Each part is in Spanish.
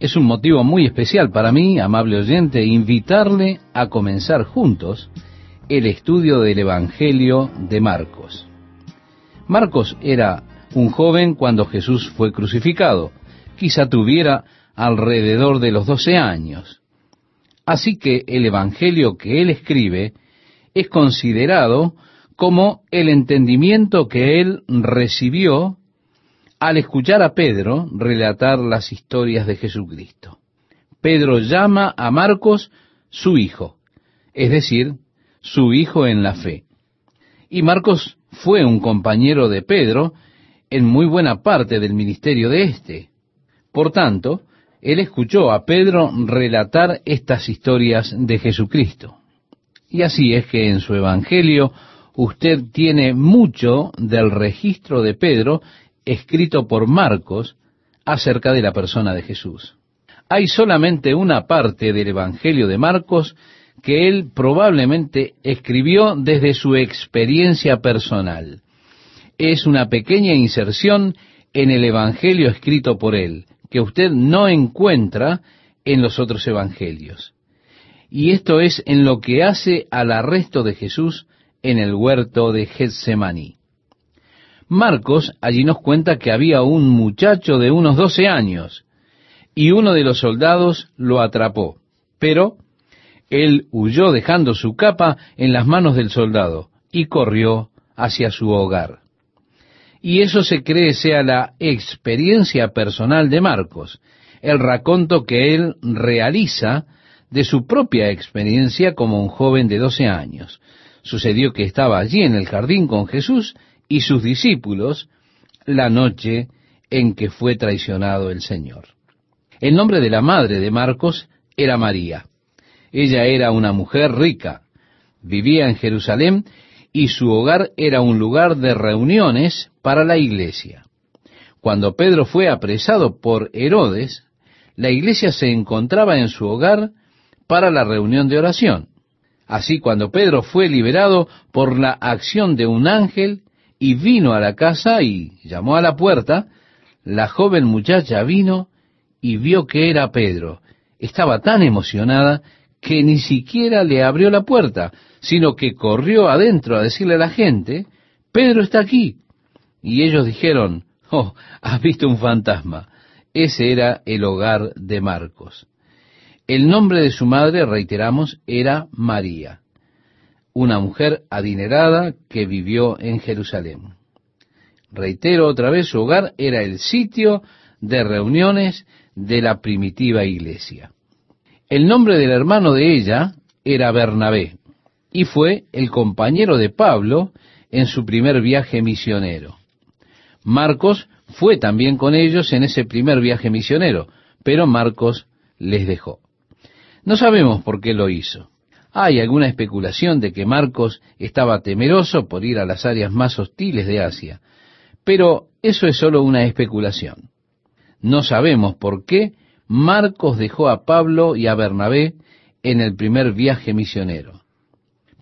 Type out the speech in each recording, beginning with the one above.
Es un motivo muy especial para mí, amable oyente, invitarle a comenzar juntos el estudio del Evangelio de Marcos. Marcos era un joven cuando Jesús fue crucificado. Quizá tuviera alrededor de los doce años. Así que el Evangelio que él escribe es considerado como el entendimiento que él recibió al escuchar a Pedro relatar las historias de Jesucristo. Pedro llama a Marcos su hijo, es decir, su hijo en la fe. Y Marcos fue un compañero de Pedro en muy buena parte del ministerio de éste. Por tanto, él escuchó a Pedro relatar estas historias de Jesucristo. Y así es que en su Evangelio usted tiene mucho del registro de Pedro escrito por Marcos acerca de la persona de Jesús. Hay solamente una parte del Evangelio de Marcos que él probablemente escribió desde su experiencia personal. Es una pequeña inserción en el Evangelio escrito por él, que usted no encuentra en los otros Evangelios. Y esto es en lo que hace al arresto de Jesús en el huerto de Getsemaní. Marcos allí nos cuenta que había un muchacho de unos doce años, y uno de los soldados lo atrapó, pero él huyó dejando su capa en las manos del soldado y corrió hacia su hogar. Y eso se cree sea la experiencia personal de Marcos, el raconto que él realiza de su propia experiencia como un joven de doce años. Sucedió que estaba allí en el jardín con Jesús y sus discípulos la noche en que fue traicionado el Señor. El nombre de la madre de Marcos era María. Ella era una mujer rica, vivía en Jerusalén y su hogar era un lugar de reuniones para la iglesia. Cuando Pedro fue apresado por Herodes, la iglesia se encontraba en su hogar para la reunión de oración. Así cuando Pedro fue liberado por la acción de un ángel y vino a la casa y llamó a la puerta, la joven muchacha vino y vio que era Pedro. Estaba tan emocionada que ni siquiera le abrió la puerta, sino que corrió adentro a decirle a la gente, Pedro está aquí. Y ellos dijeron, oh, has visto un fantasma. Ese era el hogar de Marcos. El nombre de su madre, reiteramos, era María, una mujer adinerada que vivió en Jerusalén. Reitero otra vez, su hogar era el sitio de reuniones de la primitiva iglesia. El nombre del hermano de ella era Bernabé y fue el compañero de Pablo en su primer viaje misionero. Marcos fue también con ellos en ese primer viaje misionero, pero Marcos les dejó. No sabemos por qué lo hizo. Hay alguna especulación de que Marcos estaba temeroso por ir a las áreas más hostiles de Asia, pero eso es solo una especulación. No sabemos por qué Marcos dejó a Pablo y a Bernabé en el primer viaje misionero.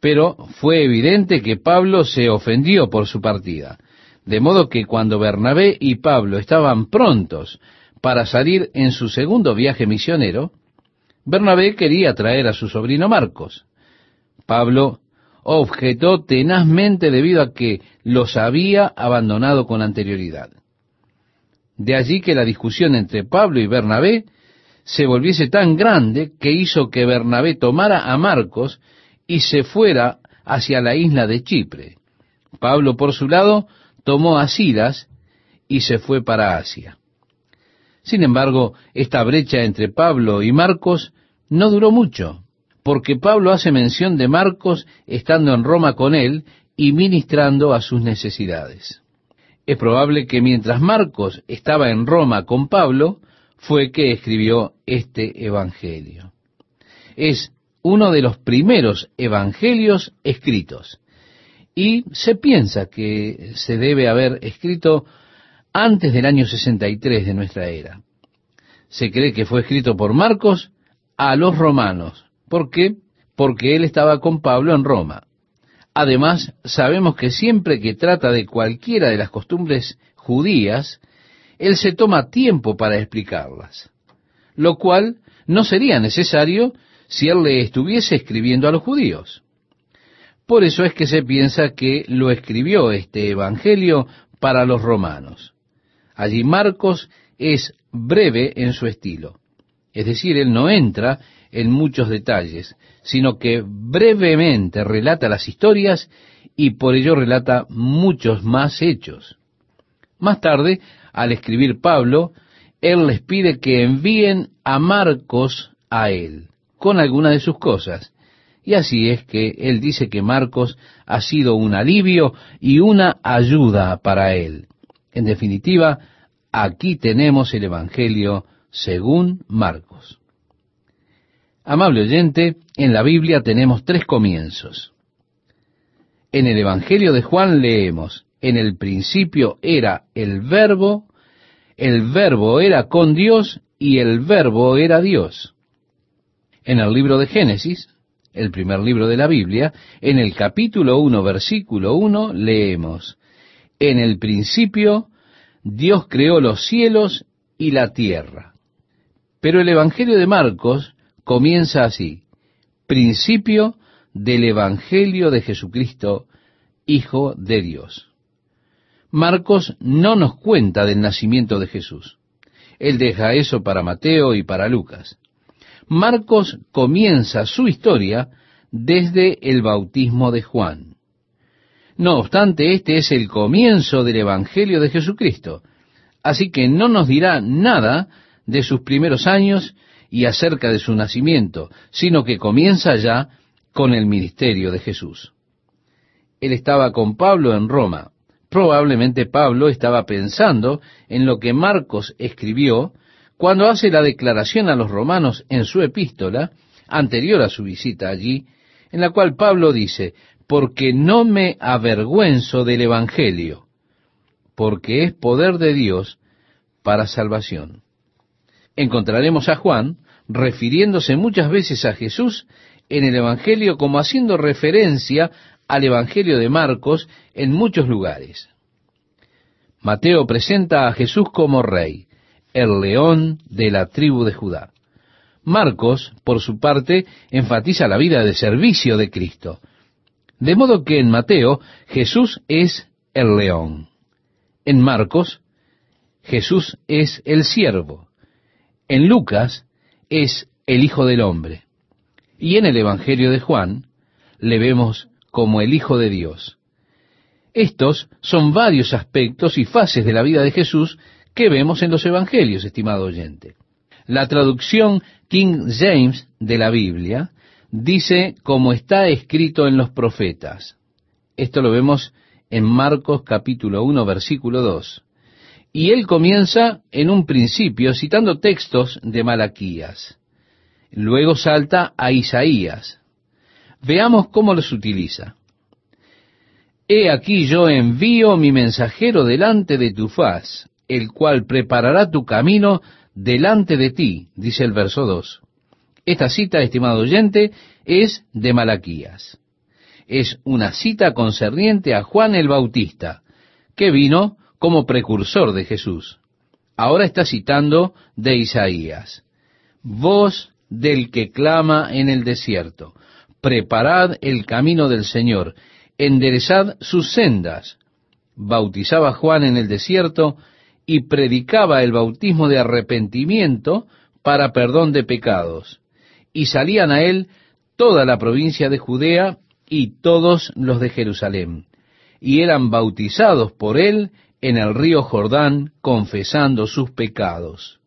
Pero fue evidente que Pablo se ofendió por su partida, de modo que cuando Bernabé y Pablo estaban prontos para salir en su segundo viaje misionero, Bernabé quería traer a su sobrino Marcos. Pablo objetó tenazmente debido a que los había abandonado con anterioridad. De allí que la discusión entre Pablo y Bernabé se volviese tan grande que hizo que Bernabé tomara a Marcos y se fuera hacia la isla de Chipre. Pablo, por su lado, tomó a Silas y se fue para Asia. Sin embargo, esta brecha entre Pablo y Marcos no duró mucho, porque Pablo hace mención de Marcos estando en Roma con él y ministrando a sus necesidades. Es probable que mientras Marcos estaba en Roma con Pablo, fue que escribió este Evangelio. Es uno de los primeros evangelios escritos. Y se piensa que se debe haber escrito antes del año 63 de nuestra era. Se cree que fue escrito por Marcos a los romanos. ¿Por qué? Porque él estaba con Pablo en Roma. Además, sabemos que siempre que trata de cualquiera de las costumbres judías, él se toma tiempo para explicarlas. lo cual no sería necesario si él le estuviese escribiendo a los judíos. Por eso es que se piensa que lo escribió este Evangelio para los romanos. Allí Marcos es breve en su estilo. Es decir, él no entra en muchos detalles, sino que brevemente relata las historias y por ello relata muchos más hechos. Más tarde, al escribir Pablo, él les pide que envíen a Marcos a él, con alguna de sus cosas. Y así es que él dice que Marcos ha sido un alivio y una ayuda para él. En definitiva, aquí tenemos el Evangelio según Marcos. Amable oyente, en la Biblia tenemos tres comienzos. En el Evangelio de Juan leemos, en el principio era el verbo, el verbo era con Dios y el verbo era Dios. En el libro de Génesis, el primer libro de la Biblia, en el capítulo 1, versículo 1, leemos, en el principio Dios creó los cielos y la tierra. Pero el Evangelio de Marcos comienza así, principio del Evangelio de Jesucristo, Hijo de Dios. Marcos no nos cuenta del nacimiento de Jesús. Él deja eso para Mateo y para Lucas. Marcos comienza su historia desde el bautismo de Juan. No obstante, este es el comienzo del Evangelio de Jesucristo, así que no nos dirá nada de sus primeros años y acerca de su nacimiento, sino que comienza ya con el ministerio de Jesús. Él estaba con Pablo en Roma. Probablemente Pablo estaba pensando en lo que Marcos escribió cuando hace la declaración a los romanos en su epístola, anterior a su visita allí, en la cual Pablo dice, porque no me avergüenzo del Evangelio, porque es poder de Dios para salvación. Encontraremos a Juan refiriéndose muchas veces a Jesús en el Evangelio como haciendo referencia al Evangelio de Marcos en muchos lugares. Mateo presenta a Jesús como rey, el león de la tribu de Judá. Marcos, por su parte, enfatiza la vida de servicio de Cristo. De modo que en Mateo Jesús es el león. En Marcos, Jesús es el siervo. En Lucas es el Hijo del Hombre. Y en el Evangelio de Juan le vemos como el Hijo de Dios. Estos son varios aspectos y fases de la vida de Jesús que vemos en los Evangelios, estimado oyente. La traducción King James de la Biblia dice como está escrito en los profetas. Esto lo vemos en Marcos capítulo 1 versículo 2. Y él comienza en un principio citando textos de Malaquías. Luego salta a Isaías. Veamos cómo los utiliza. He aquí yo envío mi mensajero delante de tu faz, el cual preparará tu camino delante de ti, dice el verso 2. Esta cita, estimado oyente, es de Malaquías. Es una cita concerniente a Juan el Bautista, que vino como precursor de Jesús. Ahora está citando de Isaías. Voz del que clama en el desierto. Preparad el camino del Señor, enderezad sus sendas. Bautizaba Juan en el desierto y predicaba el bautismo de arrepentimiento para perdón de pecados. Y salían a él toda la provincia de Judea y todos los de Jerusalén. Y eran bautizados por él en el río Jordán, confesando sus pecados.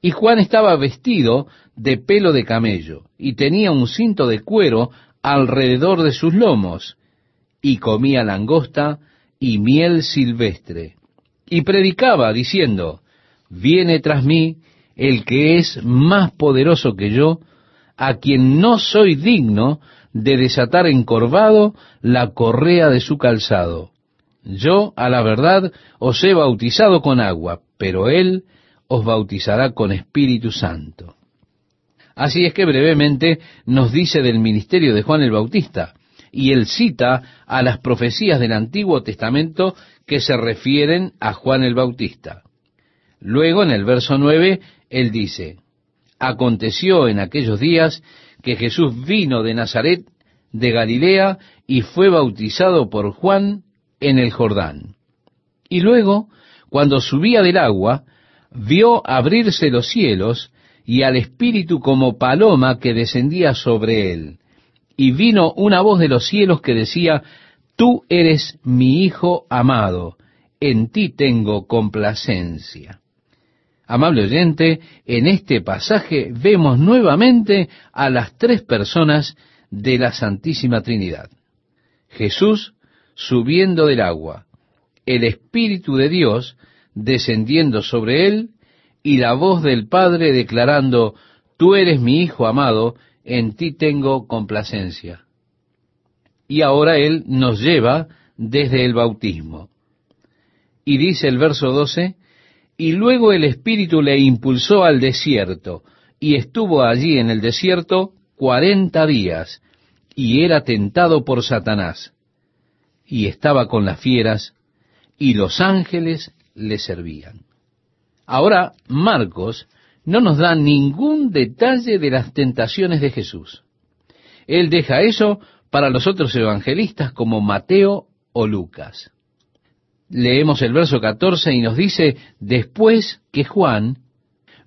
Y Juan estaba vestido de pelo de camello, y tenía un cinto de cuero alrededor de sus lomos, y comía langosta y miel silvestre. Y predicaba diciendo, viene tras mí el que es más poderoso que yo, a quien no soy digno de desatar encorvado la correa de su calzado. Yo, a la verdad, os he bautizado con agua, pero Él os bautizará con Espíritu Santo. Así es que brevemente nos dice del ministerio de Juan el Bautista, y él cita a las profecías del Antiguo Testamento que se refieren a Juan el Bautista. Luego, en el verso 9, él dice, Aconteció en aquellos días que Jesús vino de Nazaret, de Galilea, y fue bautizado por Juan en el Jordán. Y luego, cuando subía del agua, vio abrirse los cielos y al Espíritu como paloma que descendía sobre él. Y vino una voz de los cielos que decía, Tú eres mi Hijo amado, en ti tengo complacencia. Amable oyente, en este pasaje vemos nuevamente a las tres personas de la Santísima Trinidad. Jesús subiendo del agua, el Espíritu de Dios descendiendo sobre él y la voz del Padre declarando, Tú eres mi Hijo amado, en ti tengo complacencia. Y ahora Él nos lleva desde el bautismo. Y dice el verso 12, y luego el Espíritu le impulsó al desierto, y estuvo allí en el desierto cuarenta días, y era tentado por Satanás, y estaba con las fieras, y los ángeles le servían. Ahora, Marcos no nos da ningún detalle de las tentaciones de Jesús. Él deja eso para los otros evangelistas como Mateo o Lucas leemos el verso 14 y nos dice, después que Juan,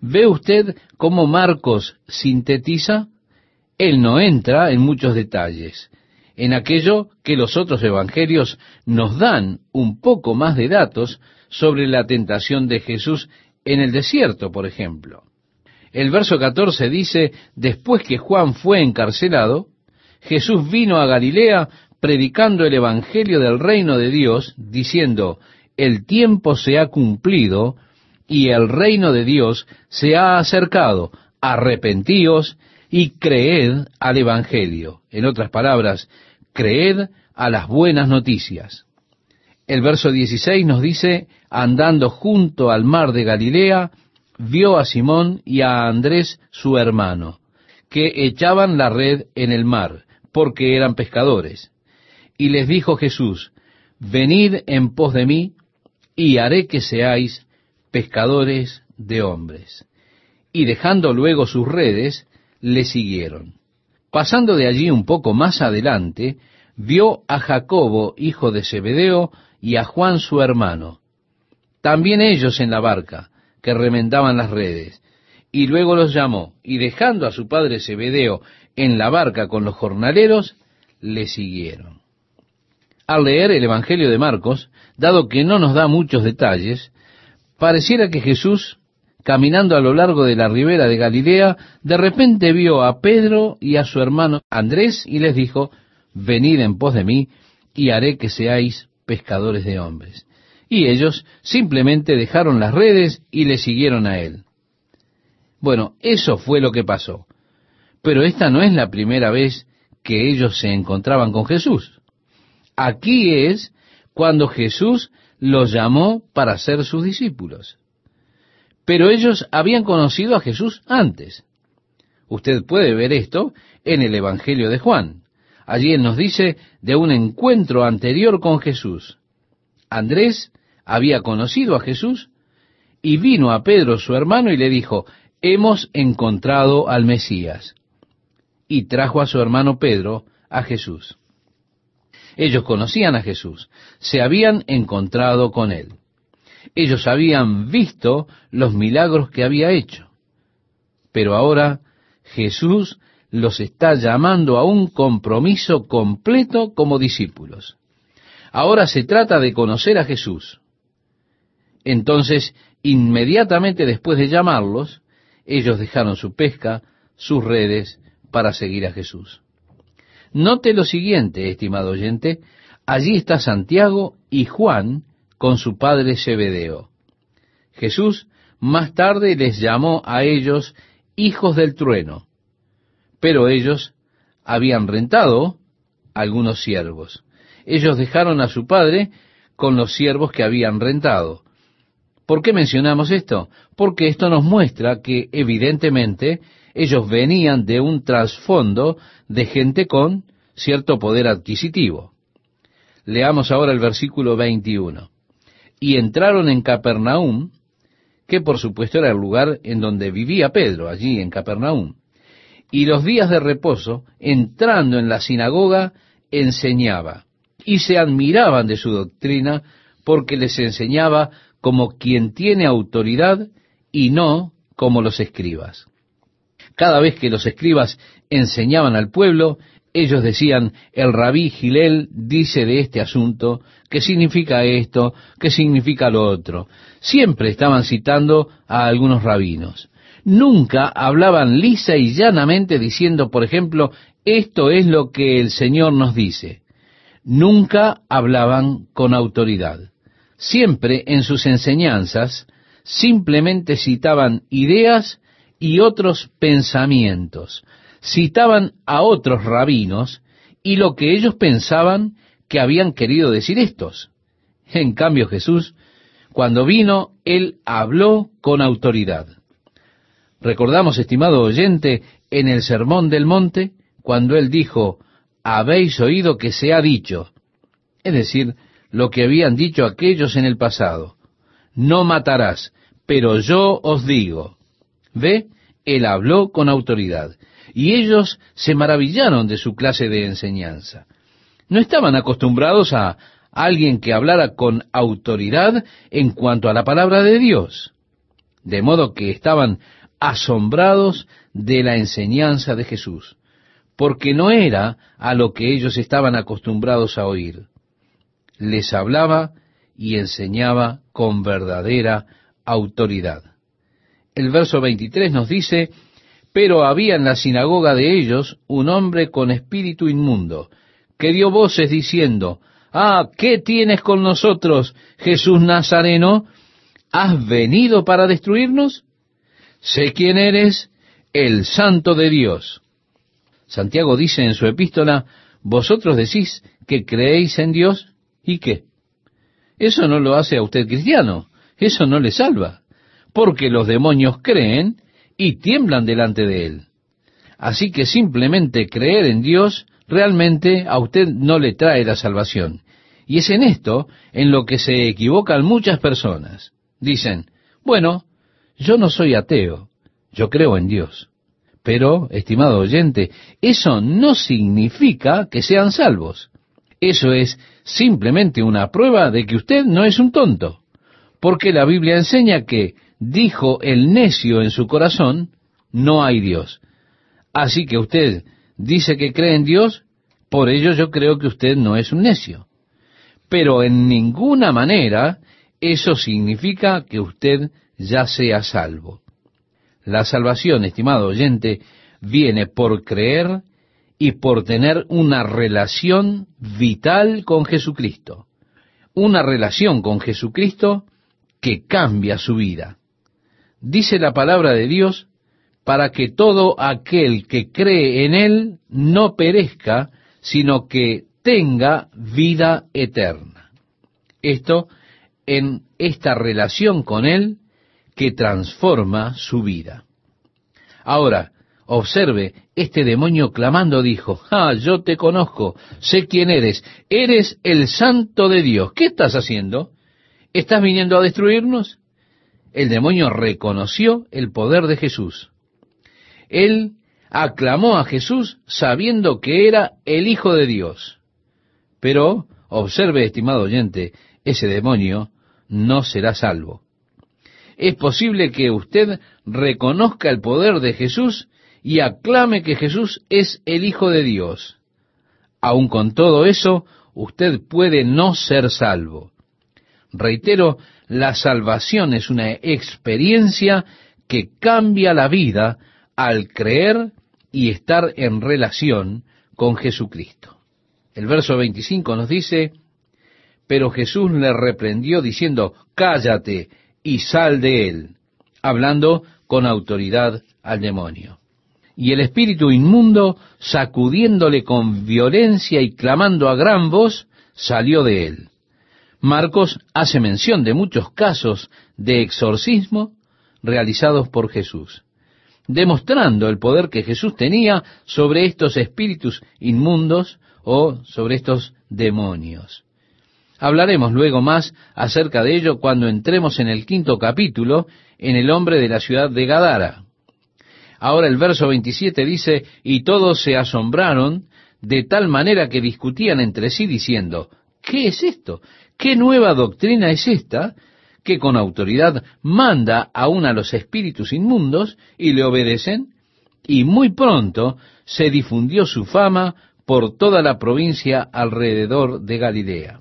¿ve usted cómo Marcos sintetiza? Él no entra en muchos detalles, en aquello que los otros evangelios nos dan un poco más de datos sobre la tentación de Jesús en el desierto, por ejemplo. El verso 14 dice, después que Juan fue encarcelado, Jesús vino a Galilea predicando el Evangelio del reino de Dios, diciendo, el tiempo se ha cumplido y el reino de Dios se ha acercado, arrepentíos y creed al Evangelio. En otras palabras, creed a las buenas noticias. El verso 16 nos dice, andando junto al mar de Galilea, vio a Simón y a Andrés su hermano, que echaban la red en el mar, porque eran pescadores. Y les dijo Jesús, venid en pos de mí, y haré que seáis pescadores de hombres. Y dejando luego sus redes, le siguieron. Pasando de allí un poco más adelante, vio a Jacobo, hijo de Zebedeo, y a Juan su hermano, también ellos en la barca, que remendaban las redes, y luego los llamó, y dejando a su padre Zebedeo en la barca con los jornaleros, le siguieron. Al leer el Evangelio de Marcos, dado que no nos da muchos detalles, pareciera que Jesús, caminando a lo largo de la ribera de Galilea, de repente vio a Pedro y a su hermano Andrés y les dijo, venid en pos de mí y haré que seáis pescadores de hombres. Y ellos simplemente dejaron las redes y le siguieron a él. Bueno, eso fue lo que pasó. Pero esta no es la primera vez que ellos se encontraban con Jesús. Aquí es cuando Jesús los llamó para ser sus discípulos. Pero ellos habían conocido a Jesús antes. Usted puede ver esto en el Evangelio de Juan. Allí él nos dice de un encuentro anterior con Jesús. Andrés había conocido a Jesús y vino a Pedro su hermano y le dijo, hemos encontrado al Mesías. Y trajo a su hermano Pedro a Jesús. Ellos conocían a Jesús, se habían encontrado con él. Ellos habían visto los milagros que había hecho. Pero ahora Jesús los está llamando a un compromiso completo como discípulos. Ahora se trata de conocer a Jesús. Entonces, inmediatamente después de llamarlos, ellos dejaron su pesca, sus redes, para seguir a Jesús. Note lo siguiente, estimado oyente, allí está Santiago y Juan con su padre Zebedeo. Jesús más tarde les llamó a ellos hijos del trueno, pero ellos habían rentado algunos siervos. Ellos dejaron a su padre con los siervos que habían rentado. ¿Por qué mencionamos esto? Porque esto nos muestra que evidentemente ellos venían de un trasfondo de gente con cierto poder adquisitivo. Leamos ahora el versículo 21. Y entraron en Capernaum, que por supuesto era el lugar en donde vivía Pedro, allí en Capernaum. Y los días de reposo, entrando en la sinagoga, enseñaba, y se admiraban de su doctrina, porque les enseñaba como quien tiene autoridad y no como los escribas. Cada vez que los escribas enseñaban al pueblo, ellos decían, el rabí Gilel dice de este asunto, qué significa esto, qué significa lo otro. Siempre estaban citando a algunos rabinos. Nunca hablaban lisa y llanamente diciendo, por ejemplo, esto es lo que el Señor nos dice. Nunca hablaban con autoridad. Siempre en sus enseñanzas simplemente citaban ideas y otros pensamientos, citaban a otros rabinos y lo que ellos pensaban que habían querido decir estos. En cambio Jesús, cuando vino, él habló con autoridad. Recordamos, estimado oyente, en el Sermón del Monte, cuando él dijo, habéis oído que se ha dicho, es decir, lo que habían dicho aquellos en el pasado, no matarás, pero yo os digo, ve, él habló con autoridad y ellos se maravillaron de su clase de enseñanza. No estaban acostumbrados a alguien que hablara con autoridad en cuanto a la palabra de Dios, de modo que estaban asombrados de la enseñanza de Jesús, porque no era a lo que ellos estaban acostumbrados a oír. Les hablaba y enseñaba con verdadera autoridad. El verso 23 nos dice, pero había en la sinagoga de ellos un hombre con espíritu inmundo, que dio voces diciendo, Ah, ¿qué tienes con nosotros, Jesús Nazareno? ¿Has venido para destruirnos? Sé quién eres, el santo de Dios. Santiago dice en su epístola, vosotros decís que creéis en Dios, ¿y qué? Eso no lo hace a usted cristiano, eso no le salva, porque los demonios creen y tiemblan delante de Él. Así que simplemente creer en Dios realmente a usted no le trae la salvación. Y es en esto en lo que se equivocan muchas personas. Dicen, bueno, yo no soy ateo, yo creo en Dios. Pero, estimado oyente, eso no significa que sean salvos. Eso es simplemente una prueba de que usted no es un tonto. Porque la Biblia enseña que dijo el necio en su corazón, no hay Dios. Así que usted dice que cree en Dios, por ello yo creo que usted no es un necio. Pero en ninguna manera eso significa que usted ya sea salvo. La salvación, estimado oyente, viene por creer y por tener una relación vital con Jesucristo. Una relación con Jesucristo que cambia su vida dice la palabra de Dios, para que todo aquel que cree en Él no perezca, sino que tenga vida eterna. Esto en esta relación con Él que transforma su vida. Ahora, observe, este demonio clamando dijo, ah, yo te conozco, sé quién eres, eres el santo de Dios. ¿Qué estás haciendo? ¿Estás viniendo a destruirnos? El demonio reconoció el poder de Jesús. Él aclamó a Jesús sabiendo que era el Hijo de Dios. Pero, observe, estimado oyente, ese demonio no será salvo. Es posible que usted reconozca el poder de Jesús y aclame que Jesús es el Hijo de Dios. Aun con todo eso, usted puede no ser salvo. Reitero, la salvación es una experiencia que cambia la vida al creer y estar en relación con Jesucristo. El verso 25 nos dice, pero Jesús le reprendió diciendo, cállate y sal de él, hablando con autoridad al demonio. Y el espíritu inmundo, sacudiéndole con violencia y clamando a gran voz, salió de él. Marcos hace mención de muchos casos de exorcismo realizados por Jesús, demostrando el poder que Jesús tenía sobre estos espíritus inmundos o sobre estos demonios. Hablaremos luego más acerca de ello cuando entremos en el quinto capítulo, en el hombre de la ciudad de Gadara. Ahora el verso 27 dice, y todos se asombraron de tal manera que discutían entre sí diciendo, ¿qué es esto? ¿Qué nueva doctrina es esta que con autoridad manda aún a los espíritus inmundos y le obedecen? Y muy pronto se difundió su fama por toda la provincia alrededor de Galilea.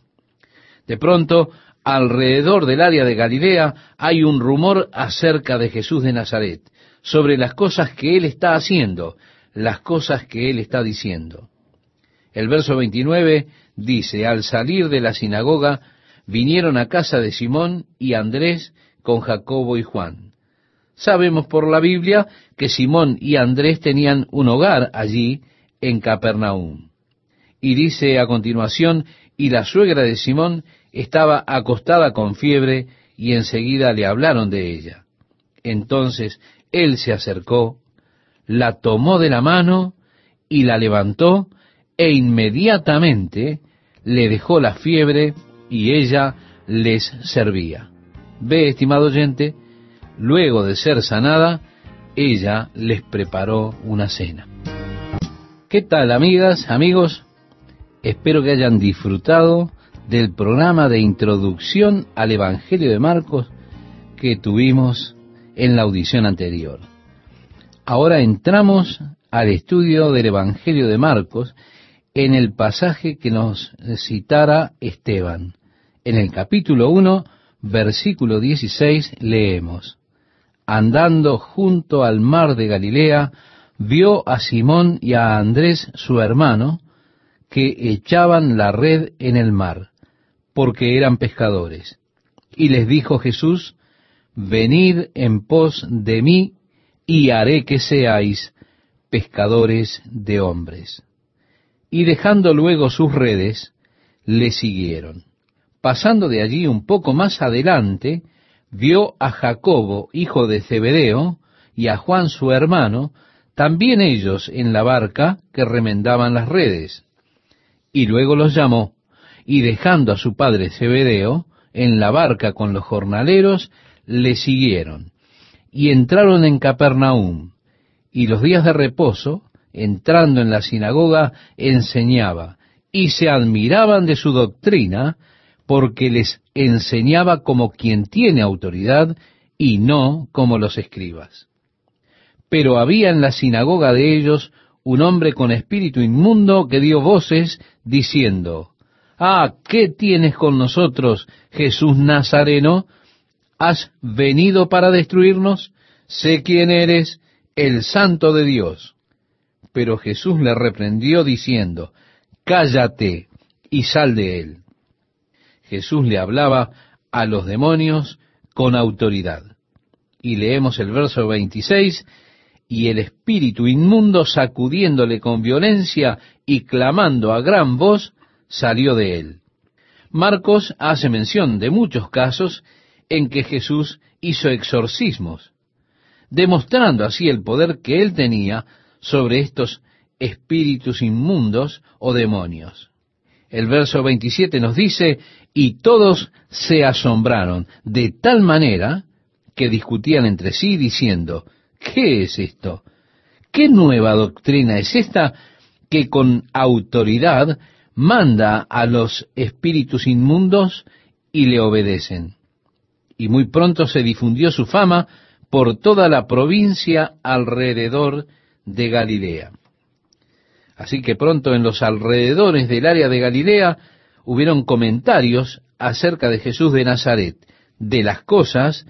De pronto, alrededor del área de Galilea hay un rumor acerca de Jesús de Nazaret, sobre las cosas que él está haciendo, las cosas que él está diciendo. El verso 29 dice, al salir de la sinagoga, vinieron a casa de Simón y Andrés con Jacobo y Juan. Sabemos por la Biblia que Simón y Andrés tenían un hogar allí en Capernaum. Y dice a continuación, y la suegra de Simón estaba acostada con fiebre y enseguida le hablaron de ella. Entonces él se acercó, la tomó de la mano y la levantó e inmediatamente le dejó la fiebre y ella les servía. Ve, estimado oyente, luego de ser sanada, ella les preparó una cena. ¿Qué tal, amigas, amigos? Espero que hayan disfrutado del programa de introducción al Evangelio de Marcos que tuvimos en la audición anterior. Ahora entramos al estudio del Evangelio de Marcos en el pasaje que nos citara Esteban. En el capítulo 1, versículo 16, leemos, Andando junto al mar de Galilea, vio a Simón y a Andrés su hermano, que echaban la red en el mar porque eran pescadores. Y les dijo Jesús, venid en pos de mí y haré que seáis pescadores de hombres. Y dejando luego sus redes, le siguieron. Pasando de allí un poco más adelante, vio a Jacobo, hijo de Zebedeo, y a Juan su hermano, también ellos en la barca que remendaban las redes. Y luego los llamó, y dejando a su padre Zebedeo en la barca con los jornaleros, le siguieron y entraron en Capernaum. Y los días de reposo, entrando en la sinagoga, enseñaba, y se admiraban de su doctrina, porque les enseñaba como quien tiene autoridad y no como los escribas. Pero había en la sinagoga de ellos un hombre con espíritu inmundo que dio voces diciendo, Ah, ¿qué tienes con nosotros, Jesús Nazareno? ¿Has venido para destruirnos? Sé quién eres, el santo de Dios. Pero Jesús le reprendió diciendo, Cállate y sal de él. Jesús le hablaba a los demonios con autoridad. Y leemos el verso 26, y el espíritu inmundo sacudiéndole con violencia y clamando a gran voz, salió de él. Marcos hace mención de muchos casos en que Jesús hizo exorcismos, demostrando así el poder que él tenía sobre estos espíritus inmundos o demonios. El verso 27 nos dice, y todos se asombraron de tal manera que discutían entre sí diciendo, ¿qué es esto? ¿Qué nueva doctrina es esta que con autoridad manda a los espíritus inmundos y le obedecen. Y muy pronto se difundió su fama por toda la provincia alrededor de Galilea. Así que pronto en los alrededores del área de Galilea hubieron comentarios acerca de Jesús de Nazaret, de las cosas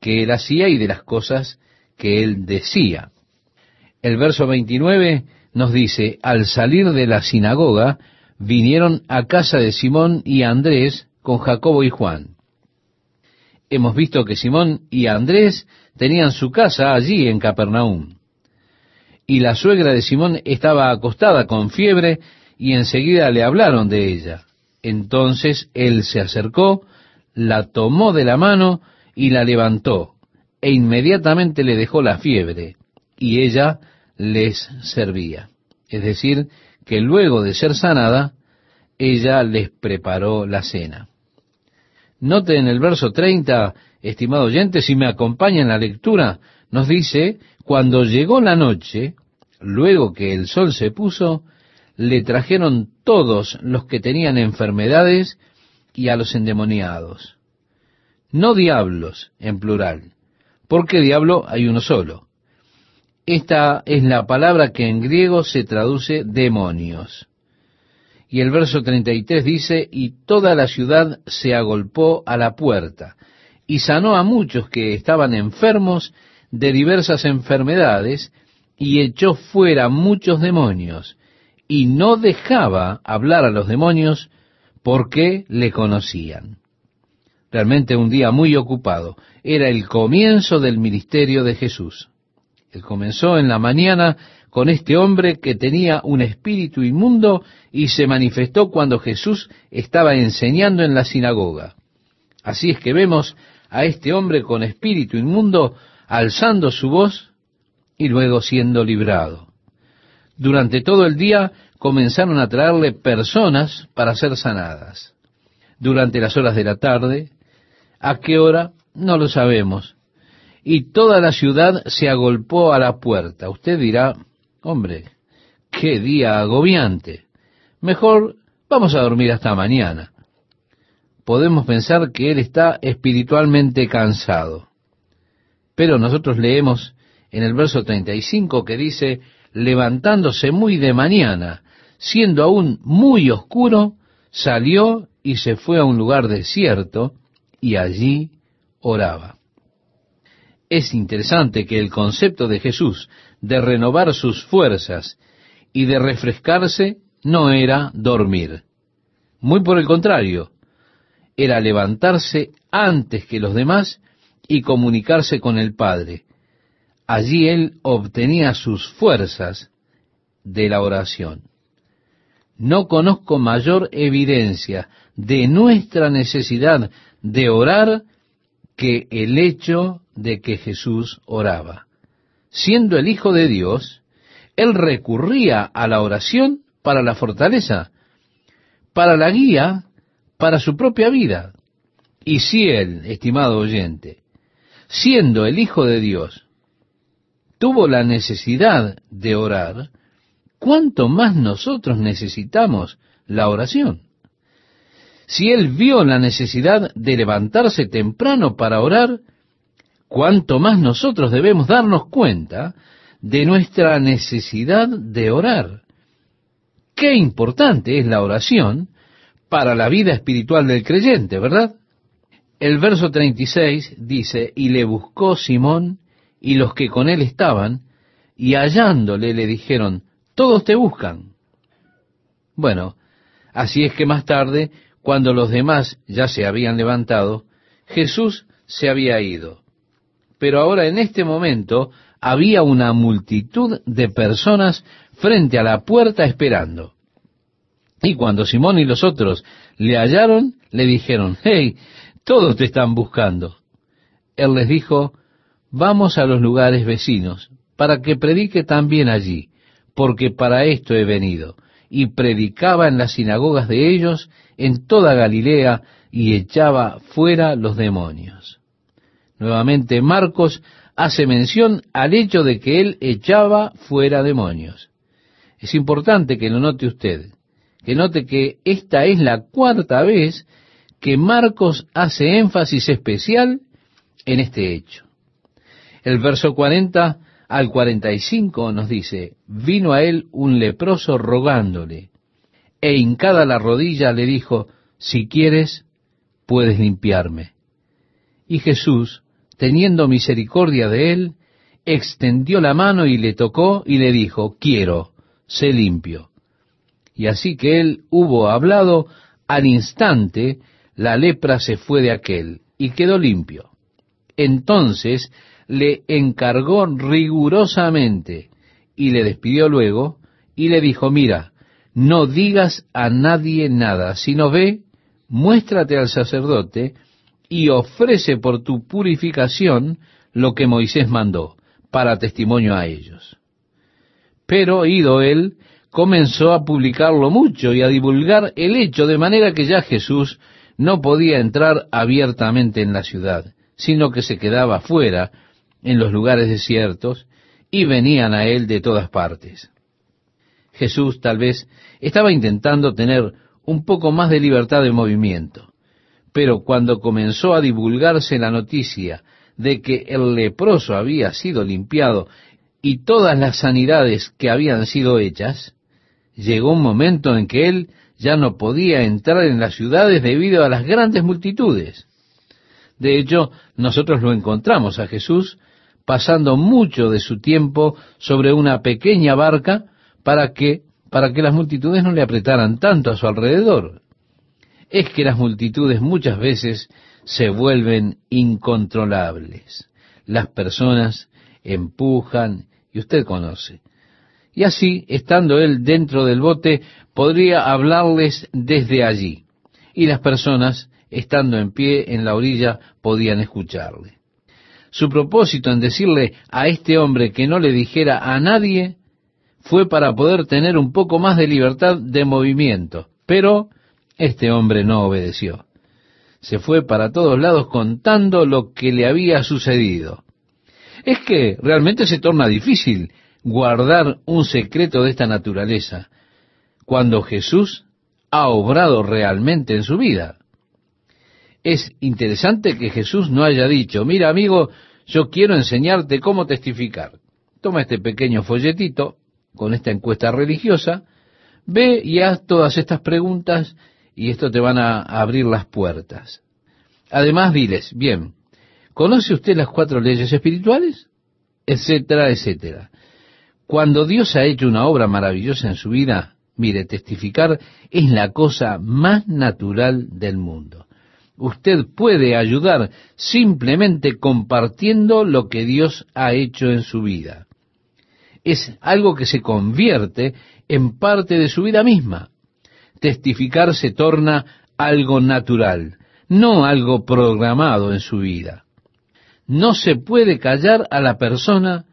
que él hacía y de las cosas que él decía. El verso 29 nos dice, al salir de la sinagoga, vinieron a casa de Simón y Andrés con Jacobo y Juan. Hemos visto que Simón y Andrés tenían su casa allí en Capernaum. Y la suegra de Simón estaba acostada con fiebre y enseguida le hablaron de ella. Entonces él se acercó, la tomó de la mano y la levantó, e inmediatamente le dejó la fiebre, y ella les servía. Es decir, que luego de ser sanada, ella les preparó la cena. Note en el verso 30, estimado oyente, si me acompaña en la lectura, nos dice, cuando llegó la noche, luego que el sol se puso, le trajeron todos los que tenían enfermedades y a los endemoniados. No diablos en plural, porque diablo hay uno solo. Esta es la palabra que en griego se traduce demonios. Y el verso 33 dice, y toda la ciudad se agolpó a la puerta, y sanó a muchos que estaban enfermos de diversas enfermedades, y echó fuera muchos demonios, y no dejaba hablar a los demonios porque le conocían. Realmente un día muy ocupado. Era el comienzo del ministerio de Jesús. Él comenzó en la mañana con este hombre que tenía un espíritu inmundo y se manifestó cuando Jesús estaba enseñando en la sinagoga. Así es que vemos a este hombre con espíritu inmundo alzando su voz y luego siendo librado. Durante todo el día comenzaron a traerle personas para ser sanadas. Durante las horas de la tarde, ¿a qué hora? No lo sabemos. Y toda la ciudad se agolpó a la puerta. Usted dirá, Hombre, qué día agobiante. Mejor vamos a dormir hasta mañana. Podemos pensar que él está espiritualmente cansado. Pero nosotros leemos en el verso 35 que dice, levantándose muy de mañana, siendo aún muy oscuro, salió y se fue a un lugar desierto y allí oraba. Es interesante que el concepto de Jesús de renovar sus fuerzas y de refrescarse no era dormir. Muy por el contrario, era levantarse antes que los demás y comunicarse con el Padre. Allí él obtenía sus fuerzas de la oración. No conozco mayor evidencia de nuestra necesidad de orar que el hecho de que Jesús oraba siendo el Hijo de Dios, él recurría a la oración para la fortaleza, para la guía, para su propia vida. Y si él, estimado oyente, siendo el Hijo de Dios, tuvo la necesidad de orar, ¿cuánto más nosotros necesitamos la oración? Si él vio la necesidad de levantarse temprano para orar, cuánto más nosotros debemos darnos cuenta de nuestra necesidad de orar. Qué importante es la oración para la vida espiritual del creyente, ¿verdad? El verso 36 dice, y le buscó Simón y los que con él estaban, y hallándole le dijeron, todos te buscan. Bueno, así es que más tarde, cuando los demás ya se habían levantado, Jesús se había ido pero ahora en este momento había una multitud de personas frente a la puerta esperando. Y cuando Simón y los otros le hallaron, le dijeron, hey, todos te están buscando. Él les dijo, vamos a los lugares vecinos, para que predique también allí, porque para esto he venido. Y predicaba en las sinagogas de ellos en toda Galilea y echaba fuera los demonios. Nuevamente Marcos hace mención al hecho de que él echaba fuera demonios. Es importante que lo note usted, que note que esta es la cuarta vez que Marcos hace énfasis especial en este hecho. El verso 40 al 45 nos dice, vino a él un leproso rogándole, e hincada la rodilla le dijo, si quieres, puedes limpiarme. Y Jesús, teniendo misericordia de él, extendió la mano y le tocó y le dijo, quiero, sé limpio. Y así que él hubo hablado, al instante la lepra se fue de aquel y quedó limpio. Entonces le encargó rigurosamente y le despidió luego y le dijo, mira, no digas a nadie nada, sino ve, muéstrate al sacerdote y ofrece por tu purificación lo que Moisés mandó, para testimonio a ellos. Pero, ido él, comenzó a publicarlo mucho y a divulgar el hecho, de manera que ya Jesús no podía entrar abiertamente en la ciudad, sino que se quedaba fuera, en los lugares desiertos, y venían a él de todas partes. Jesús tal vez estaba intentando tener un poco más de libertad de movimiento, pero cuando comenzó a divulgarse la noticia de que el leproso había sido limpiado y todas las sanidades que habían sido hechas, llegó un momento en que él ya no podía entrar en las ciudades debido a las grandes multitudes. De hecho, nosotros lo encontramos a Jesús pasando mucho de su tiempo sobre una pequeña barca para que para que las multitudes no le apretaran tanto a su alrededor. Es que las multitudes muchas veces se vuelven incontrolables. Las personas empujan, y usted conoce. Y así, estando él dentro del bote, podría hablarles desde allí. Y las personas, estando en pie en la orilla, podían escucharle. Su propósito en decirle a este hombre que no le dijera a nadie fue para poder tener un poco más de libertad de movimiento. Pero este hombre no obedeció. Se fue para todos lados contando lo que le había sucedido. Es que realmente se torna difícil guardar un secreto de esta naturaleza cuando Jesús ha obrado realmente en su vida. Es interesante que Jesús no haya dicho, mira amigo, yo quiero enseñarte cómo testificar. Toma este pequeño folletito con esta encuesta religiosa, ve y haz todas estas preguntas y esto te van a abrir las puertas. Además, diles, bien, ¿conoce usted las cuatro leyes espirituales? Etcétera, etcétera. Cuando Dios ha hecho una obra maravillosa en su vida, mire, testificar es la cosa más natural del mundo. Usted puede ayudar simplemente compartiendo lo que Dios ha hecho en su vida. Es algo que se convierte en parte de su vida misma. Testificar se torna algo natural, no algo programado en su vida. No se puede callar a la persona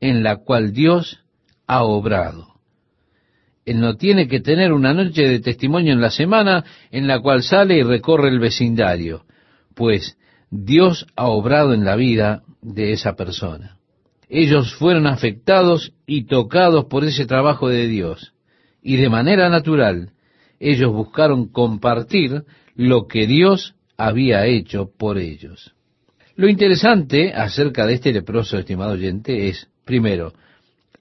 en la cual Dios ha obrado. Él no tiene que tener una noche de testimonio en la semana en la cual sale y recorre el vecindario, pues Dios ha obrado en la vida de esa persona. Ellos fueron afectados y tocados por ese trabajo de Dios, y de manera natural ellos buscaron compartir lo que Dios había hecho por ellos. Lo interesante acerca de este leproso, estimado oyente, es primero,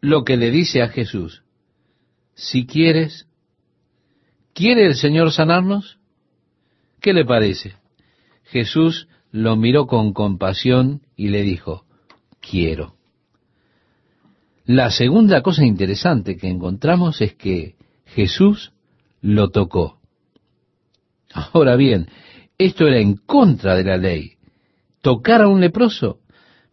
lo que le dice a Jesús. Si quieres, ¿quiere el Señor sanarnos? ¿Qué le parece? Jesús lo miró con compasión y le dijo, quiero. La segunda cosa interesante que encontramos es que Jesús lo tocó. Ahora bien, esto era en contra de la ley. Tocar a un leproso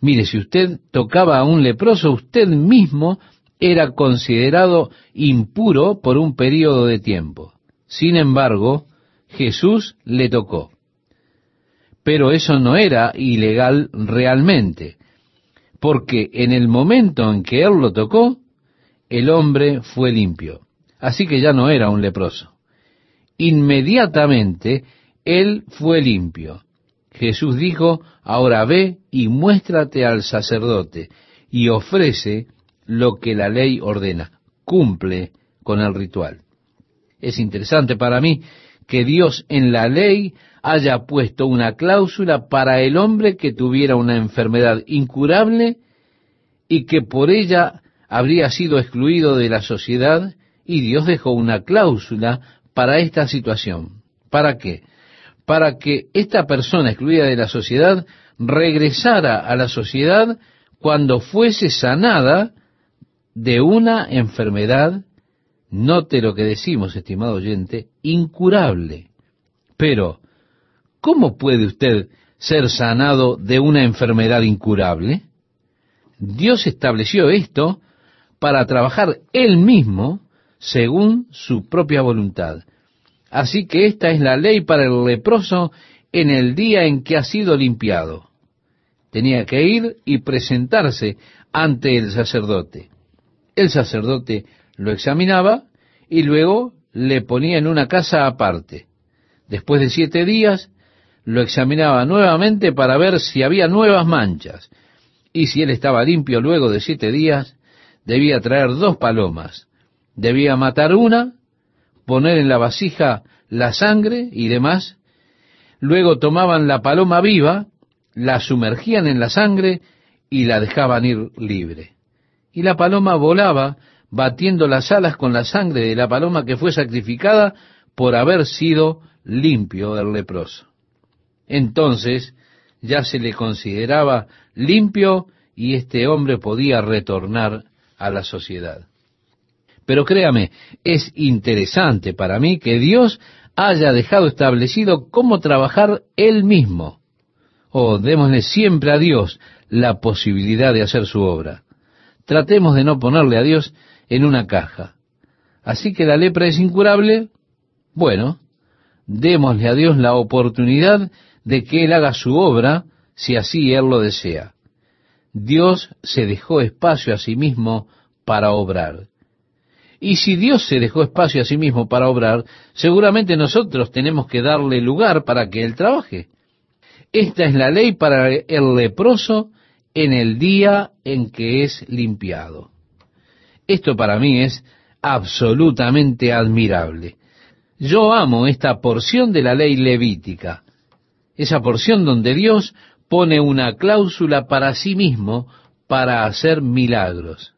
Mire, si usted tocaba a un leproso, usted mismo era considerado impuro por un periodo de tiempo. Sin embargo, Jesús le tocó. Pero eso no era ilegal realmente, porque en el momento en que él lo tocó, el hombre fue limpio. Así que ya no era un leproso. Inmediatamente él fue limpio. Jesús dijo, ahora ve y muéstrate al sacerdote y ofrece lo que la ley ordena, cumple con el ritual. Es interesante para mí que Dios en la ley haya puesto una cláusula para el hombre que tuviera una enfermedad incurable y que por ella habría sido excluido de la sociedad y Dios dejó una cláusula para esta situación. ¿Para qué? para que esta persona excluida de la sociedad regresara a la sociedad cuando fuese sanada de una enfermedad, note lo que decimos, estimado oyente, incurable. Pero, ¿cómo puede usted ser sanado de una enfermedad incurable? Dios estableció esto para trabajar Él mismo según su propia voluntad. Así que esta es la ley para el leproso en el día en que ha sido limpiado. Tenía que ir y presentarse ante el sacerdote. El sacerdote lo examinaba y luego le ponía en una casa aparte. Después de siete días, lo examinaba nuevamente para ver si había nuevas manchas. Y si él estaba limpio luego de siete días, debía traer dos palomas. Debía matar una, poner en la vasija la sangre y demás. Luego tomaban la paloma viva, la sumergían en la sangre y la dejaban ir libre. Y la paloma volaba batiendo las alas con la sangre de la paloma que fue sacrificada por haber sido limpio el leproso. Entonces ya se le consideraba limpio y este hombre podía retornar a la sociedad. Pero créame, es interesante para mí que Dios haya dejado establecido cómo trabajar Él mismo. Oh, démosle siempre a Dios la posibilidad de hacer su obra. Tratemos de no ponerle a Dios en una caja. Así que la lepra es incurable. Bueno, démosle a Dios la oportunidad de que Él haga su obra si así Él lo desea. Dios se dejó espacio a sí mismo para obrar. Y si Dios se dejó espacio a sí mismo para obrar, seguramente nosotros tenemos que darle lugar para que Él trabaje. Esta es la ley para el leproso en el día en que es limpiado. Esto para mí es absolutamente admirable. Yo amo esta porción de la ley levítica, esa porción donde Dios pone una cláusula para sí mismo para hacer milagros.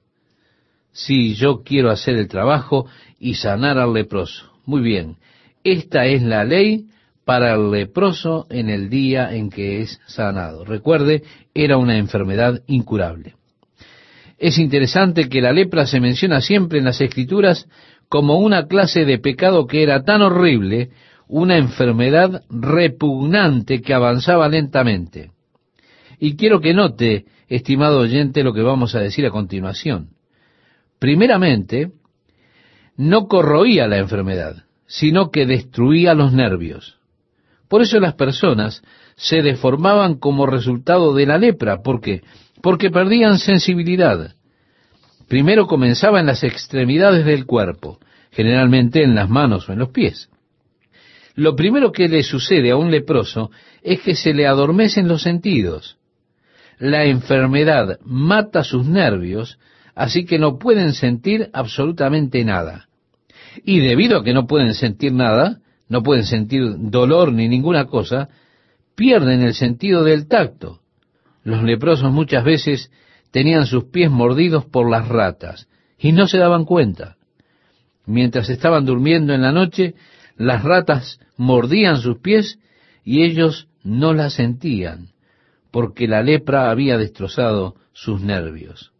Si yo quiero hacer el trabajo y sanar al leproso. Muy bien, esta es la ley para el leproso en el día en que es sanado. Recuerde, era una enfermedad incurable. Es interesante que la lepra se menciona siempre en las escrituras como una clase de pecado que era tan horrible, una enfermedad repugnante que avanzaba lentamente. Y quiero que note, estimado oyente, lo que vamos a decir a continuación. Primeramente, no corroía la enfermedad, sino que destruía los nervios. Por eso las personas se deformaban como resultado de la lepra. ¿Por qué? Porque perdían sensibilidad. Primero comenzaba en las extremidades del cuerpo, generalmente en las manos o en los pies. Lo primero que le sucede a un leproso es que se le adormecen los sentidos. La enfermedad mata sus nervios, así que no pueden sentir absolutamente nada. Y debido a que no pueden sentir nada, no pueden sentir dolor ni ninguna cosa, pierden el sentido del tacto. Los leprosos muchas veces tenían sus pies mordidos por las ratas y no se daban cuenta. Mientras estaban durmiendo en la noche, las ratas mordían sus pies y ellos no las sentían, porque la lepra había destrozado sus nervios.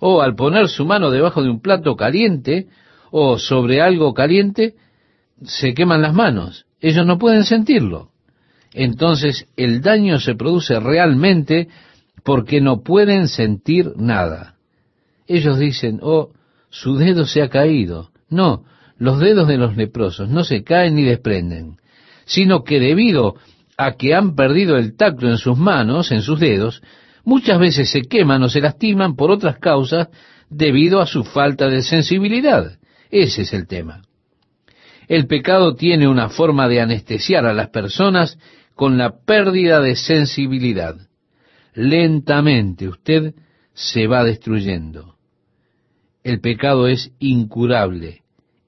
O al poner su mano debajo de un plato caliente o sobre algo caliente, se queman las manos. Ellos no pueden sentirlo. Entonces el daño se produce realmente porque no pueden sentir nada. Ellos dicen, oh, su dedo se ha caído. No, los dedos de los leprosos no se caen ni desprenden, sino que debido a que han perdido el tacto en sus manos, en sus dedos, muchas veces se queman o se lastiman por otras causas debido a su falta de sensibilidad. Ese es el tema. El pecado tiene una forma de anestesiar a las personas con la pérdida de sensibilidad. Lentamente usted se va destruyendo. El pecado es incurable,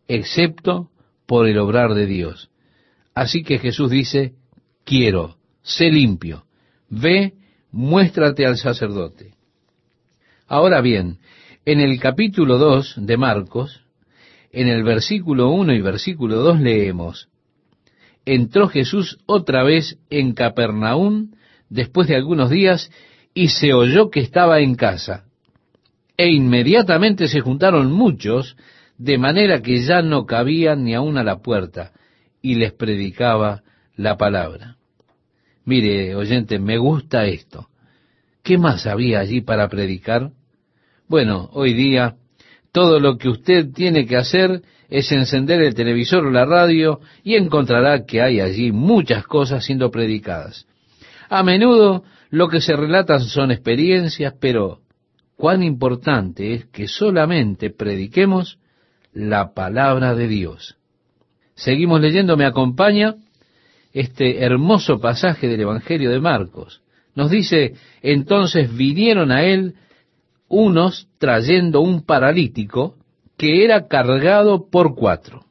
excepto por el obrar de Dios. Así que Jesús dice, quiero, sé limpio, ve, muéstrate al sacerdote. Ahora bien, en el capítulo 2 de Marcos, en el versículo 1 y versículo 2 leemos, entró Jesús otra vez en Capernaum después de algunos días y se oyó que estaba en casa. E inmediatamente se juntaron muchos, de manera que ya no cabían ni aun a la puerta, y les predicaba la palabra. Mire, oyente, me gusta esto. ¿Qué más había allí para predicar? Bueno, hoy día todo lo que usted tiene que hacer es encender el televisor o la radio y encontrará que hay allí muchas cosas siendo predicadas. A menudo lo que se relatan son experiencias, pero cuán importante es que solamente prediquemos la palabra de Dios. Seguimos leyendo, me acompaña este hermoso pasaje del Evangelio de Marcos. Nos dice, entonces vinieron a él unos trayendo un paralítico que era cargado por cuatro.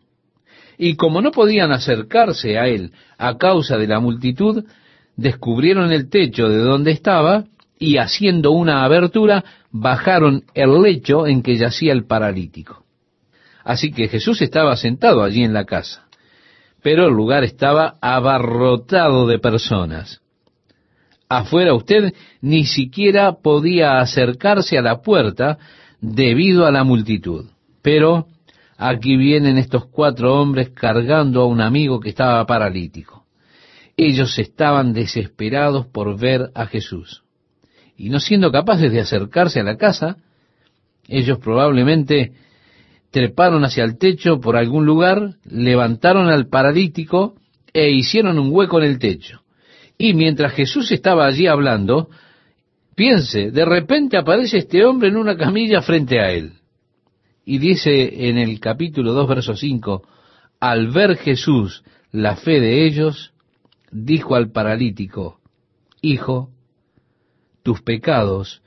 Y como no podían acercarse a él a causa de la multitud, descubrieron el techo de donde estaba y haciendo una abertura bajaron el lecho en que yacía el paralítico. Así que Jesús estaba sentado allí en la casa, pero el lugar estaba abarrotado de personas. Afuera usted ni siquiera podía acercarse a la puerta debido a la multitud. Pero aquí vienen estos cuatro hombres cargando a un amigo que estaba paralítico. Ellos estaban desesperados por ver a Jesús. Y no siendo capaces de acercarse a la casa, ellos probablemente treparon hacia el techo por algún lugar, levantaron al paralítico e hicieron un hueco en el techo. Y mientras Jesús estaba allí hablando, piense, de repente aparece este hombre en una camilla frente a él. Y dice en el capítulo 2, verso 5, al ver Jesús la fe de ellos, dijo al paralítico, Hijo, tus pecados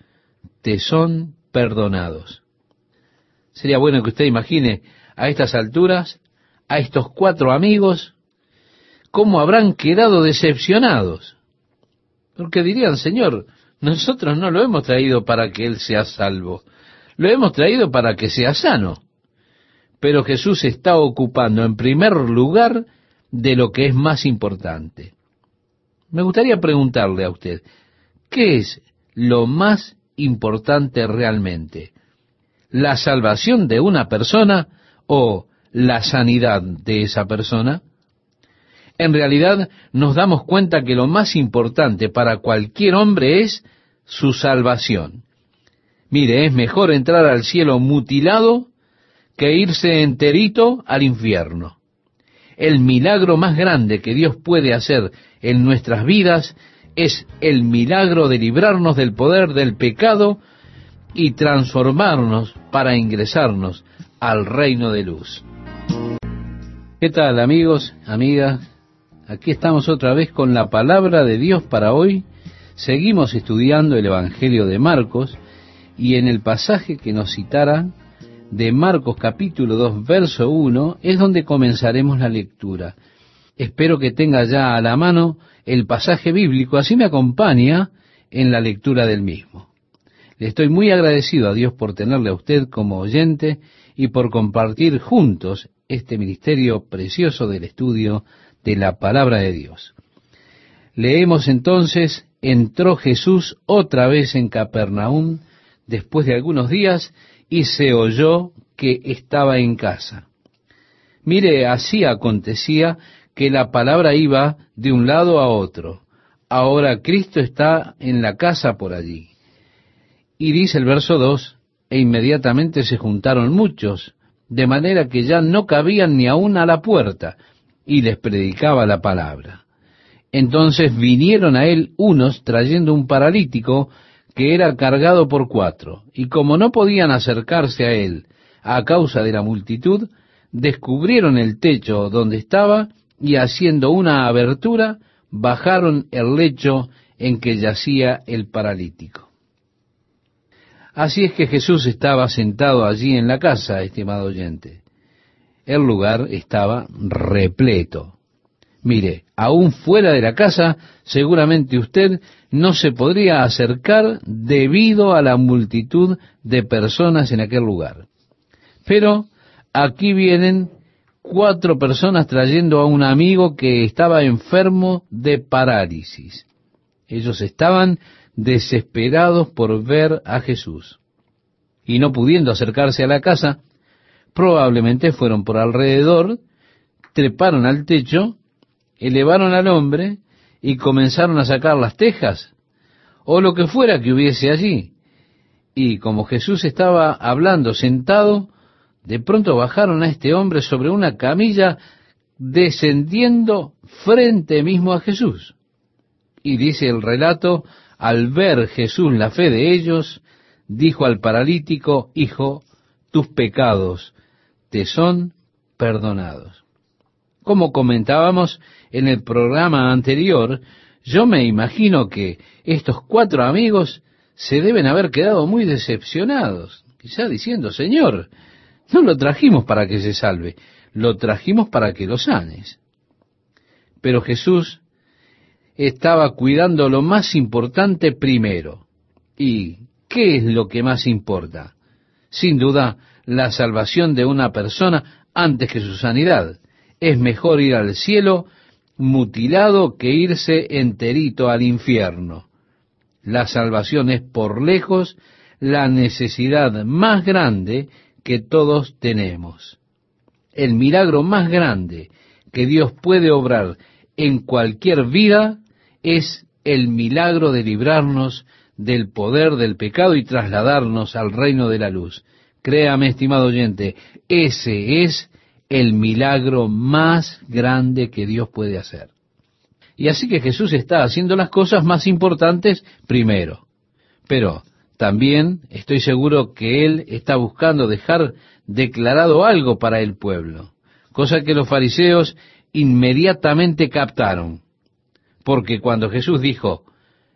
te son perdonados. Sería bueno que usted imagine a estas alturas a estos cuatro amigos cómo habrán quedado decepcionados. Porque dirían, Señor, nosotros no lo hemos traído para que Él sea salvo, lo hemos traído para que sea sano. Pero Jesús está ocupando en primer lugar de lo que es más importante. Me gustaría preguntarle a usted, ¿qué es lo más importante realmente? ¿La salvación de una persona o la sanidad de esa persona? En realidad nos damos cuenta que lo más importante para cualquier hombre es su salvación. Mire, es mejor entrar al cielo mutilado que irse enterito al infierno. El milagro más grande que Dios puede hacer en nuestras vidas es el milagro de librarnos del poder del pecado y transformarnos para ingresarnos al reino de luz. ¿Qué tal amigos, amigas? Aquí estamos otra vez con la palabra de Dios para hoy. Seguimos estudiando el Evangelio de Marcos y en el pasaje que nos citará de Marcos capítulo 2 verso 1 es donde comenzaremos la lectura. Espero que tenga ya a la mano el pasaje bíblico, así me acompaña en la lectura del mismo. Le estoy muy agradecido a Dios por tenerle a usted como oyente y por compartir juntos este ministerio precioso del estudio de la palabra de Dios. Leemos entonces, entró Jesús otra vez en Capernaum después de algunos días y se oyó que estaba en casa. Mire, así acontecía que la palabra iba de un lado a otro. Ahora Cristo está en la casa por allí. Y dice el verso 2, e inmediatamente se juntaron muchos, de manera que ya no cabían ni aún a la puerta, y les predicaba la palabra. Entonces vinieron a él unos trayendo un paralítico que era cargado por cuatro, y como no podían acercarse a él a causa de la multitud, descubrieron el techo donde estaba y haciendo una abertura, bajaron el lecho en que yacía el paralítico. Así es que Jesús estaba sentado allí en la casa, estimado oyente. El lugar estaba repleto. Mire, aún fuera de la casa, seguramente usted no se podría acercar debido a la multitud de personas en aquel lugar. Pero aquí vienen cuatro personas trayendo a un amigo que estaba enfermo de parálisis. Ellos estaban desesperados por ver a Jesús. Y no pudiendo acercarse a la casa, probablemente fueron por alrededor, treparon al techo, elevaron al hombre y comenzaron a sacar las tejas, o lo que fuera que hubiese allí. Y como Jesús estaba hablando sentado, de pronto bajaron a este hombre sobre una camilla, descendiendo frente mismo a Jesús. Y dice el relato al ver Jesús la fe de ellos, dijo al paralítico, Hijo, tus pecados te son perdonados. Como comentábamos en el programa anterior, yo me imagino que estos cuatro amigos se deben haber quedado muy decepcionados, quizá diciendo, Señor, no lo trajimos para que se salve, lo trajimos para que lo sanes. Pero Jesús estaba cuidando lo más importante primero. ¿Y qué es lo que más importa? Sin duda, la salvación de una persona antes que su sanidad. Es mejor ir al cielo mutilado que irse enterito al infierno. La salvación es por lejos la necesidad más grande que todos tenemos. El milagro más grande que Dios puede obrar en cualquier vida es el milagro de librarnos del poder del pecado y trasladarnos al reino de la luz. Créame, estimado oyente, ese es el milagro más grande que Dios puede hacer. Y así que Jesús está haciendo las cosas más importantes primero. Pero también estoy seguro que Él está buscando dejar declarado algo para el pueblo, cosa que los fariseos inmediatamente captaron. Porque cuando Jesús dijo,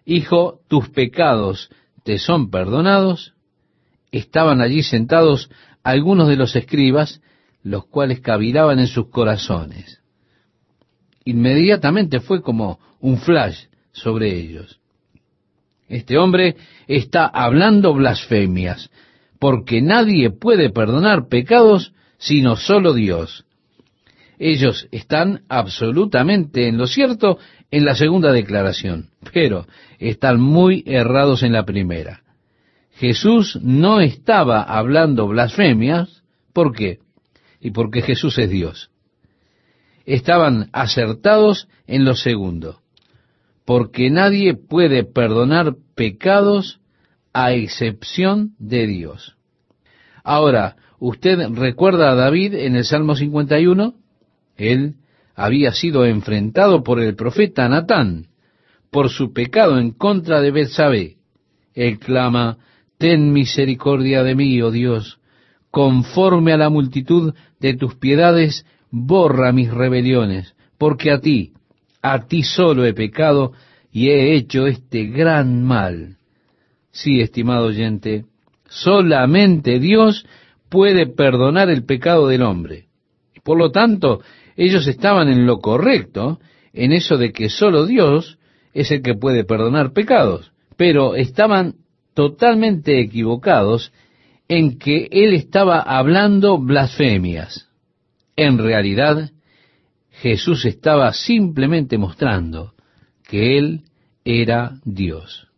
Hijo, tus pecados te son perdonados, estaban allí sentados algunos de los escribas, los cuales cavilaban en sus corazones. Inmediatamente fue como un flash sobre ellos. Este hombre está hablando blasfemias, porque nadie puede perdonar pecados sino solo Dios. Ellos están absolutamente en lo cierto en la segunda declaración, pero están muy errados en la primera. Jesús no estaba hablando blasfemias, ¿por qué? Y porque Jesús es Dios. Estaban acertados en lo segundo, porque nadie puede perdonar pecados a excepción de Dios. Ahora, ¿usted recuerda a David en el Salmo 51? Él había sido enfrentado por el profeta Natán por su pecado en contra de Betsabé. Él clama, ten misericordia de mí, oh Dios, conforme a la multitud de tus piedades, borra mis rebeliones, porque a ti, a ti solo he pecado y he hecho este gran mal. Sí, estimado oyente, solamente Dios puede perdonar el pecado del hombre. Por lo tanto, ellos estaban en lo correcto, en eso de que solo Dios es el que puede perdonar pecados, pero estaban totalmente equivocados en que él estaba hablando blasfemias. En realidad, Jesús estaba simplemente mostrando que él era Dios.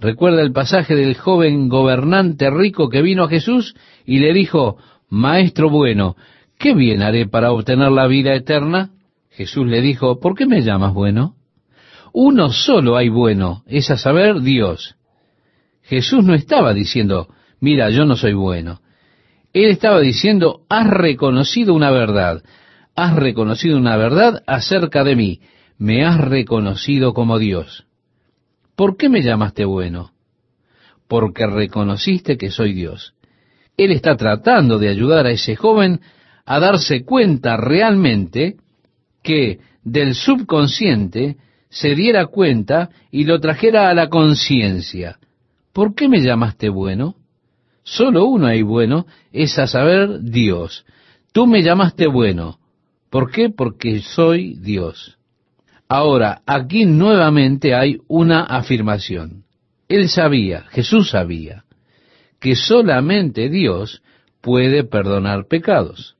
Recuerda el pasaje del joven gobernante rico que vino a Jesús y le dijo, Maestro bueno, ¿qué bien haré para obtener la vida eterna? Jesús le dijo, ¿por qué me llamas bueno? Uno solo hay bueno, es a saber Dios. Jesús no estaba diciendo, mira, yo no soy bueno. Él estaba diciendo, has reconocido una verdad, has reconocido una verdad acerca de mí, me has reconocido como Dios. ¿Por qué me llamaste bueno? Porque reconociste que soy Dios. Él está tratando de ayudar a ese joven a darse cuenta realmente que del subconsciente se diera cuenta y lo trajera a la conciencia. ¿Por qué me llamaste bueno? Solo uno hay bueno, es a saber Dios. Tú me llamaste bueno. ¿Por qué? Porque soy Dios. Ahora, aquí nuevamente hay una afirmación. Él sabía, Jesús sabía, que solamente Dios puede perdonar pecados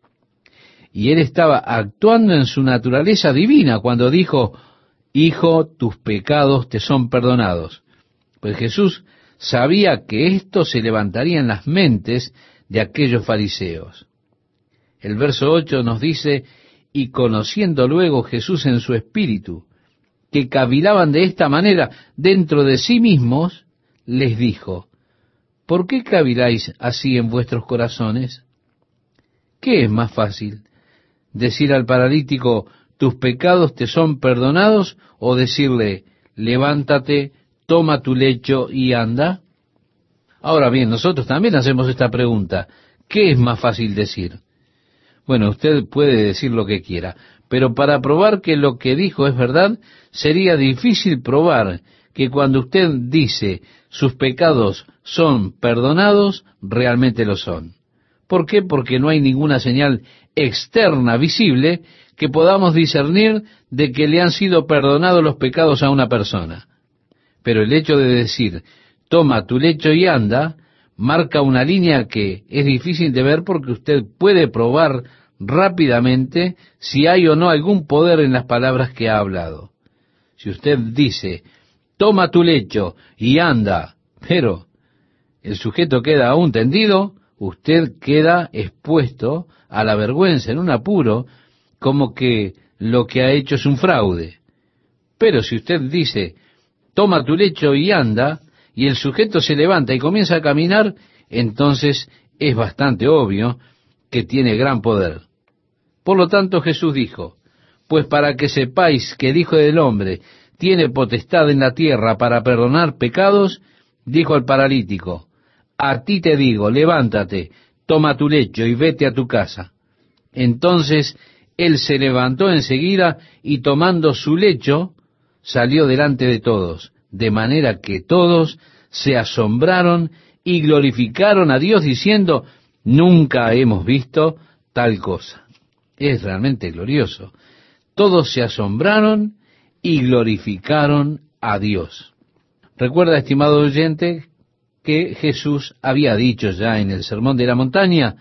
y él estaba actuando en su naturaleza divina cuando dijo, Hijo, tus pecados te son perdonados. Pues Jesús sabía que esto se levantaría en las mentes de aquellos fariseos. El verso 8 nos dice, y conociendo luego Jesús en su espíritu, que cavilaban de esta manera dentro de sí mismos, les dijo, ¿por qué caviláis así en vuestros corazones? ¿Qué es más fácil? decir al paralítico, tus pecados te son perdonados, o decirle, levántate, toma tu lecho y anda? Ahora bien, nosotros también hacemos esta pregunta. ¿Qué es más fácil decir? Bueno, usted puede decir lo que quiera, Pero para probar que lo que dijo es verdad, sería difícil probar que cuando usted dice sus pecados son perdonados, realmente lo son. ¿Por qué? Porque no hay ninguna señal externa visible que podamos discernir de que le han sido perdonados los pecados a una persona. Pero el hecho de decir, toma tu lecho y anda, marca una línea que es difícil de ver porque usted puede probar rápidamente si hay o no algún poder en las palabras que ha hablado. Si usted dice, toma tu lecho y anda, pero el sujeto queda aún tendido, usted queda expuesto a la vergüenza en un apuro, como que lo que ha hecho es un fraude. Pero si usted dice, toma tu lecho y anda, y el sujeto se levanta y comienza a caminar, entonces es bastante obvio que tiene gran poder. Por lo tanto Jesús dijo, pues para que sepáis que el Hijo del Hombre tiene potestad en la tierra para perdonar pecados, dijo al paralítico, a ti te digo, levántate, toma tu lecho y vete a tu casa. Entonces él se levantó enseguida y tomando su lecho, salió delante de todos, de manera que todos se asombraron y glorificaron a Dios diciendo, nunca hemos visto tal cosa. Es realmente glorioso. Todos se asombraron y glorificaron a Dios. Recuerda, estimado oyente, que Jesús había dicho ya en el Sermón de la Montaña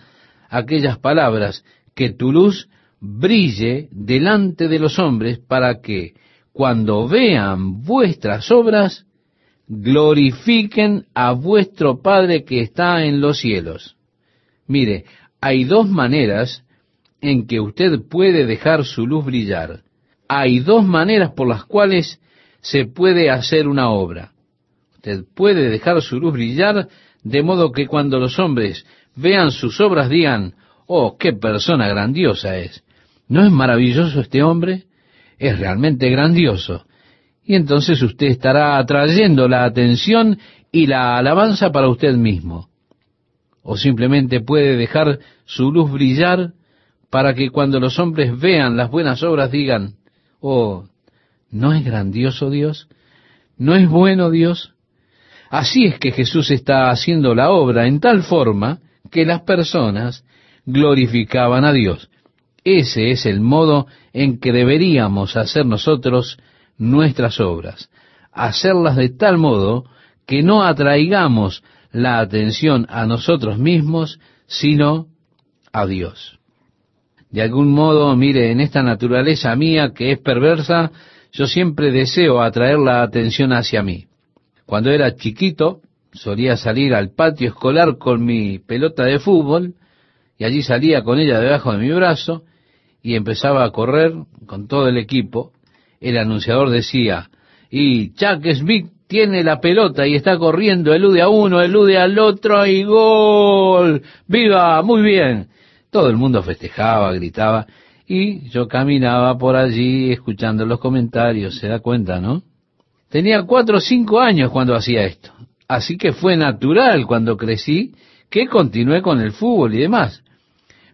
aquellas palabras, que tu luz brille delante de los hombres para que cuando vean vuestras obras, glorifiquen a vuestro Padre que está en los cielos. Mire, hay dos maneras en que usted puede dejar su luz brillar. Hay dos maneras por las cuales se puede hacer una obra. Usted puede dejar su luz brillar de modo que cuando los hombres vean sus obras digan, oh, qué persona grandiosa es. ¿No es maravilloso este hombre? Es realmente grandioso. Y entonces usted estará atrayendo la atención y la alabanza para usted mismo. O simplemente puede dejar su luz brillar para que cuando los hombres vean las buenas obras digan, oh, ¿no es grandioso Dios? ¿No es bueno Dios? Así es que Jesús está haciendo la obra en tal forma que las personas glorificaban a Dios. Ese es el modo en que deberíamos hacer nosotros nuestras obras, hacerlas de tal modo que no atraigamos la atención a nosotros mismos, sino a Dios. De algún modo, mire, en esta naturaleza mía que es perversa, yo siempre deseo atraer la atención hacia mí. Cuando era chiquito, solía salir al patio escolar con mi pelota de fútbol y allí salía con ella debajo de mi brazo y empezaba a correr con todo el equipo. El anunciador decía, y Chuck Smith tiene la pelota y está corriendo, elude a uno, elude al otro y gol. ¡Viva! Muy bien. Todo el mundo festejaba, gritaba y yo caminaba por allí escuchando los comentarios, se da cuenta, ¿no? Tenía cuatro o cinco años cuando hacía esto. Así que fue natural cuando crecí que continué con el fútbol y demás.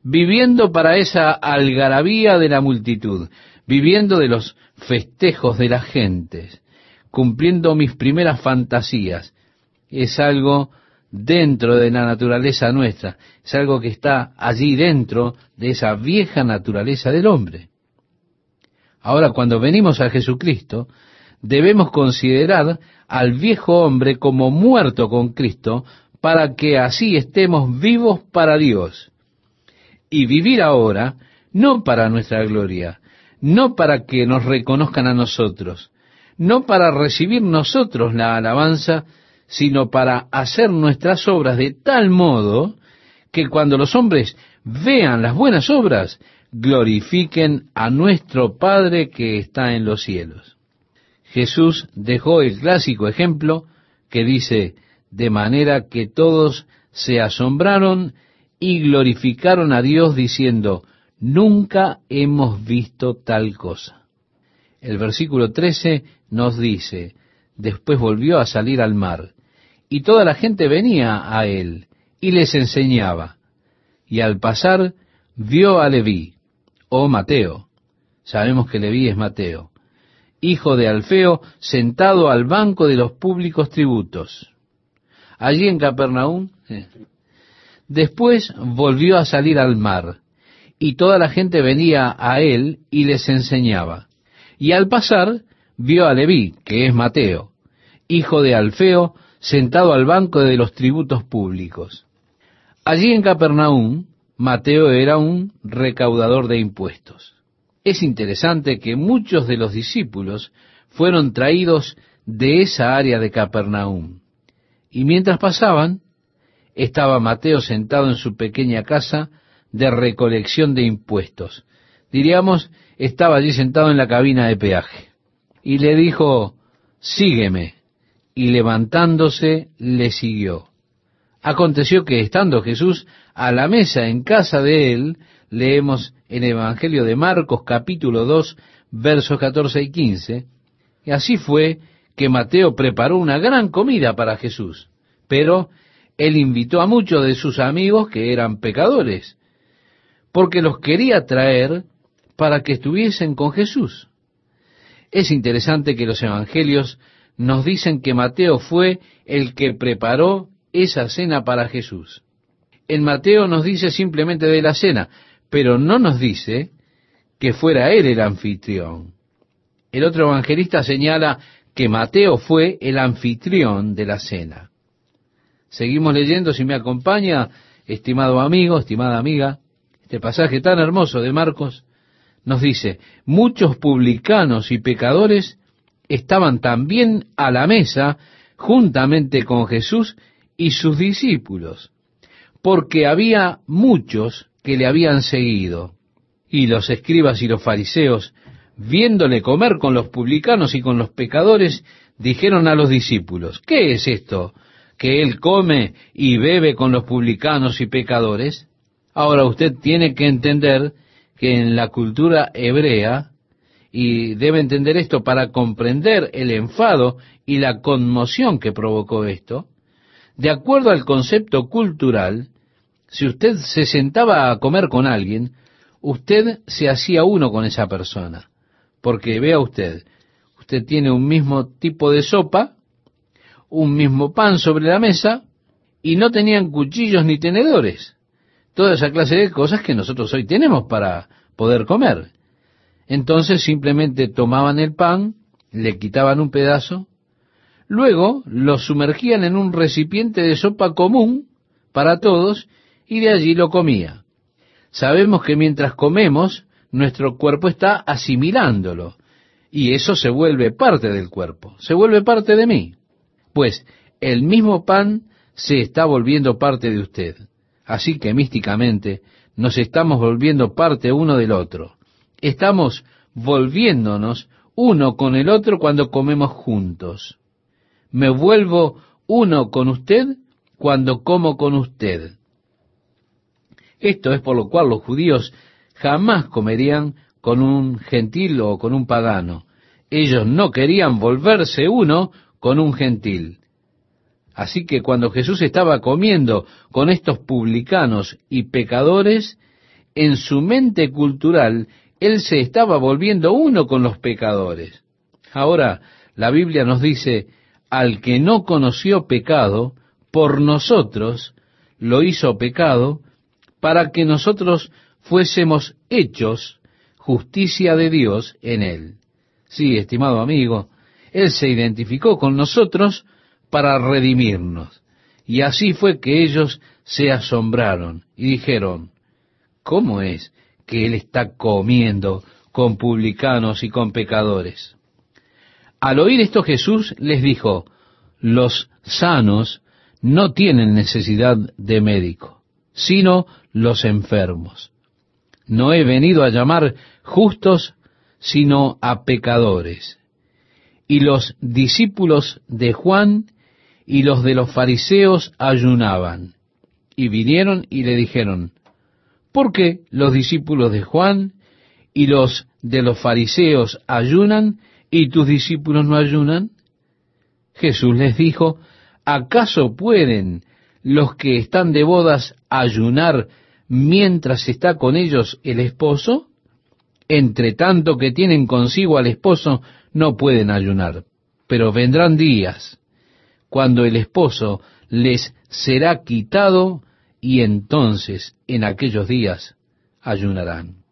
Viviendo para esa algarabía de la multitud, viviendo de los festejos de las gentes, cumpliendo mis primeras fantasías. Es algo dentro de la naturaleza nuestra, es algo que está allí dentro de esa vieja naturaleza del hombre. Ahora, cuando venimos a Jesucristo, debemos considerar al viejo hombre como muerto con Cristo para que así estemos vivos para Dios. Y vivir ahora no para nuestra gloria, no para que nos reconozcan a nosotros, no para recibir nosotros la alabanza, sino para hacer nuestras obras de tal modo que cuando los hombres vean las buenas obras, glorifiquen a nuestro Padre que está en los cielos. Jesús dejó el clásico ejemplo que dice, de manera que todos se asombraron y glorificaron a Dios diciendo, nunca hemos visto tal cosa. El versículo 13 nos dice, después volvió a salir al mar, y toda la gente venía a él, y les enseñaba. Y al pasar, vio a Leví, o Mateo, Sabemos que Leví es Mateo, hijo de Alfeo, sentado al banco de los públicos tributos. Allí en Capernaum, eh, después volvió a salir al mar, y toda la gente venía a él y les enseñaba. Y al pasar, vio a Leví, que es Mateo, hijo de Alfeo, sentado al banco de los tributos públicos. Allí en Capernaum, Mateo era un recaudador de impuestos. Es interesante que muchos de los discípulos fueron traídos de esa área de Capernaum. Y mientras pasaban, estaba Mateo sentado en su pequeña casa de recolección de impuestos. Diríamos, estaba allí sentado en la cabina de peaje. Y le dijo, sígueme. Y levantándose le siguió. Aconteció que estando Jesús a la mesa en casa de él, leemos en el Evangelio de Marcos capítulo 2 versos 14 y 15, y así fue que Mateo preparó una gran comida para Jesús, pero él invitó a muchos de sus amigos que eran pecadores, porque los quería traer para que estuviesen con Jesús. Es interesante que los evangelios nos dicen que Mateo fue el que preparó esa cena para Jesús. En Mateo nos dice simplemente de la cena, pero no nos dice que fuera él el anfitrión. El otro evangelista señala que Mateo fue el anfitrión de la cena. Seguimos leyendo, si me acompaña, estimado amigo, estimada amiga, este pasaje tan hermoso de Marcos, nos dice, muchos publicanos y pecadores estaban también a la mesa juntamente con Jesús y sus discípulos, porque había muchos que le habían seguido. Y los escribas y los fariseos, viéndole comer con los publicanos y con los pecadores, dijeron a los discípulos, ¿qué es esto? Que él come y bebe con los publicanos y pecadores? Ahora usted tiene que entender que en la cultura hebrea, y debe entender esto para comprender el enfado y la conmoción que provocó esto, de acuerdo al concepto cultural, si usted se sentaba a comer con alguien, usted se hacía uno con esa persona. Porque vea usted, usted tiene un mismo tipo de sopa, un mismo pan sobre la mesa y no tenían cuchillos ni tenedores. Toda esa clase de cosas que nosotros hoy tenemos para poder comer. Entonces simplemente tomaban el pan, le quitaban un pedazo, luego lo sumergían en un recipiente de sopa común para todos y de allí lo comía. Sabemos que mientras comemos, nuestro cuerpo está asimilándolo y eso se vuelve parte del cuerpo, se vuelve parte de mí pues el mismo pan se está volviendo parte de usted. Así que místicamente nos estamos volviendo parte uno del otro. Estamos volviéndonos uno con el otro cuando comemos juntos. Me vuelvo uno con usted cuando como con usted. Esto es por lo cual los judíos jamás comerían con un gentil o con un pagano. Ellos no querían volverse uno con un gentil. Así que cuando Jesús estaba comiendo con estos publicanos y pecadores, en su mente cultural, él se estaba volviendo uno con los pecadores. Ahora, la Biblia nos dice, al que no conoció pecado, por nosotros lo hizo pecado, para que nosotros fuésemos hechos justicia de Dios en él. Sí, estimado amigo, él se identificó con nosotros para redimirnos. Y así fue que ellos se asombraron y dijeron, ¿cómo es que Él está comiendo con publicanos y con pecadores? Al oír esto Jesús les dijo, los sanos no tienen necesidad de médico, sino los enfermos. No he venido a llamar justos, sino a pecadores y los discípulos de Juan y los de los fariseos ayunaban. Y vinieron y le dijeron, ¿por qué los discípulos de Juan y los de los fariseos ayunan y tus discípulos no ayunan? Jesús les dijo, ¿acaso pueden los que están de bodas ayunar mientras está con ellos el esposo? entre tanto que tienen consigo al esposo, no pueden ayunar. Pero vendrán días cuando el esposo les será quitado y entonces en aquellos días ayunarán.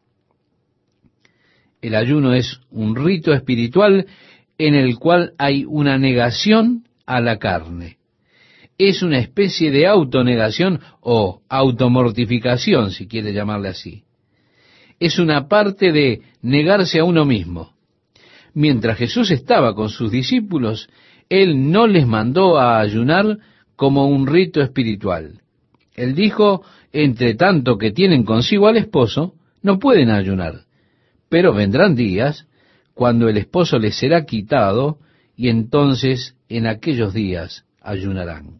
El ayuno es un rito espiritual en el cual hay una negación a la carne. Es una especie de autonegación o automortificación, si quiere llamarle así. Es una parte de negarse a uno mismo. Mientras Jesús estaba con sus discípulos, Él no les mandó a ayunar como un rito espiritual. Él dijo, entre tanto que tienen consigo al esposo, no pueden ayunar. Pero vendrán días cuando el esposo les será quitado y entonces en aquellos días ayunarán.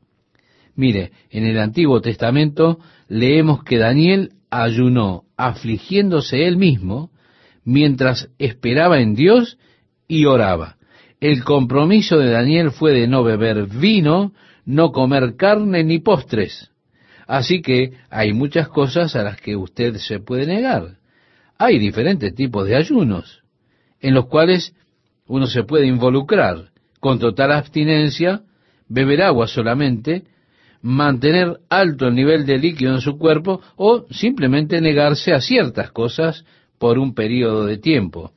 Mire, en el Antiguo Testamento leemos que Daniel ayunó afligiéndose él mismo mientras esperaba en Dios y oraba. El compromiso de Daniel fue de no beber vino, no comer carne ni postres. Así que hay muchas cosas a las que usted se puede negar. Hay diferentes tipos de ayunos en los cuales uno se puede involucrar con total abstinencia, beber agua solamente, mantener alto el nivel de líquido en su cuerpo o simplemente negarse a ciertas cosas por un periodo de tiempo,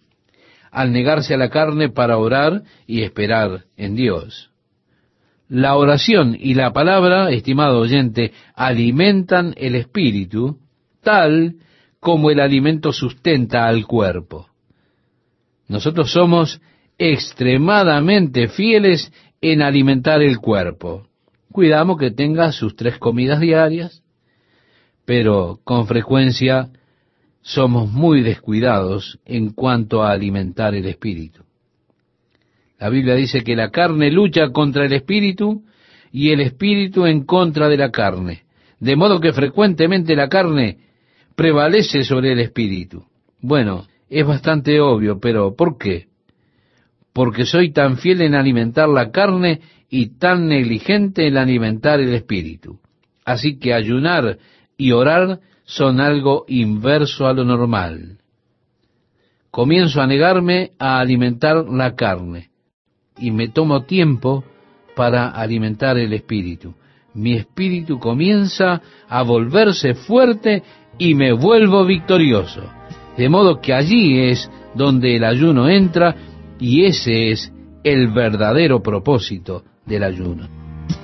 al negarse a la carne para orar y esperar en Dios. La oración y la palabra, estimado oyente, alimentan el espíritu tal como el alimento sustenta al cuerpo. Nosotros somos extremadamente fieles en alimentar el cuerpo. Cuidamos que tenga sus tres comidas diarias, pero con frecuencia somos muy descuidados en cuanto a alimentar el espíritu. La Biblia dice que la carne lucha contra el espíritu y el espíritu en contra de la carne, de modo que frecuentemente la carne prevalece sobre el espíritu. Bueno, es bastante obvio, pero ¿por qué? Porque soy tan fiel en alimentar la carne y tan negligente en alimentar el espíritu. Así que ayunar y orar son algo inverso a lo normal. Comienzo a negarme a alimentar la carne y me tomo tiempo para alimentar el espíritu. Mi espíritu comienza a volverse fuerte y me vuelvo victorioso. De modo que allí es donde el ayuno entra y ese es el verdadero propósito del ayuno.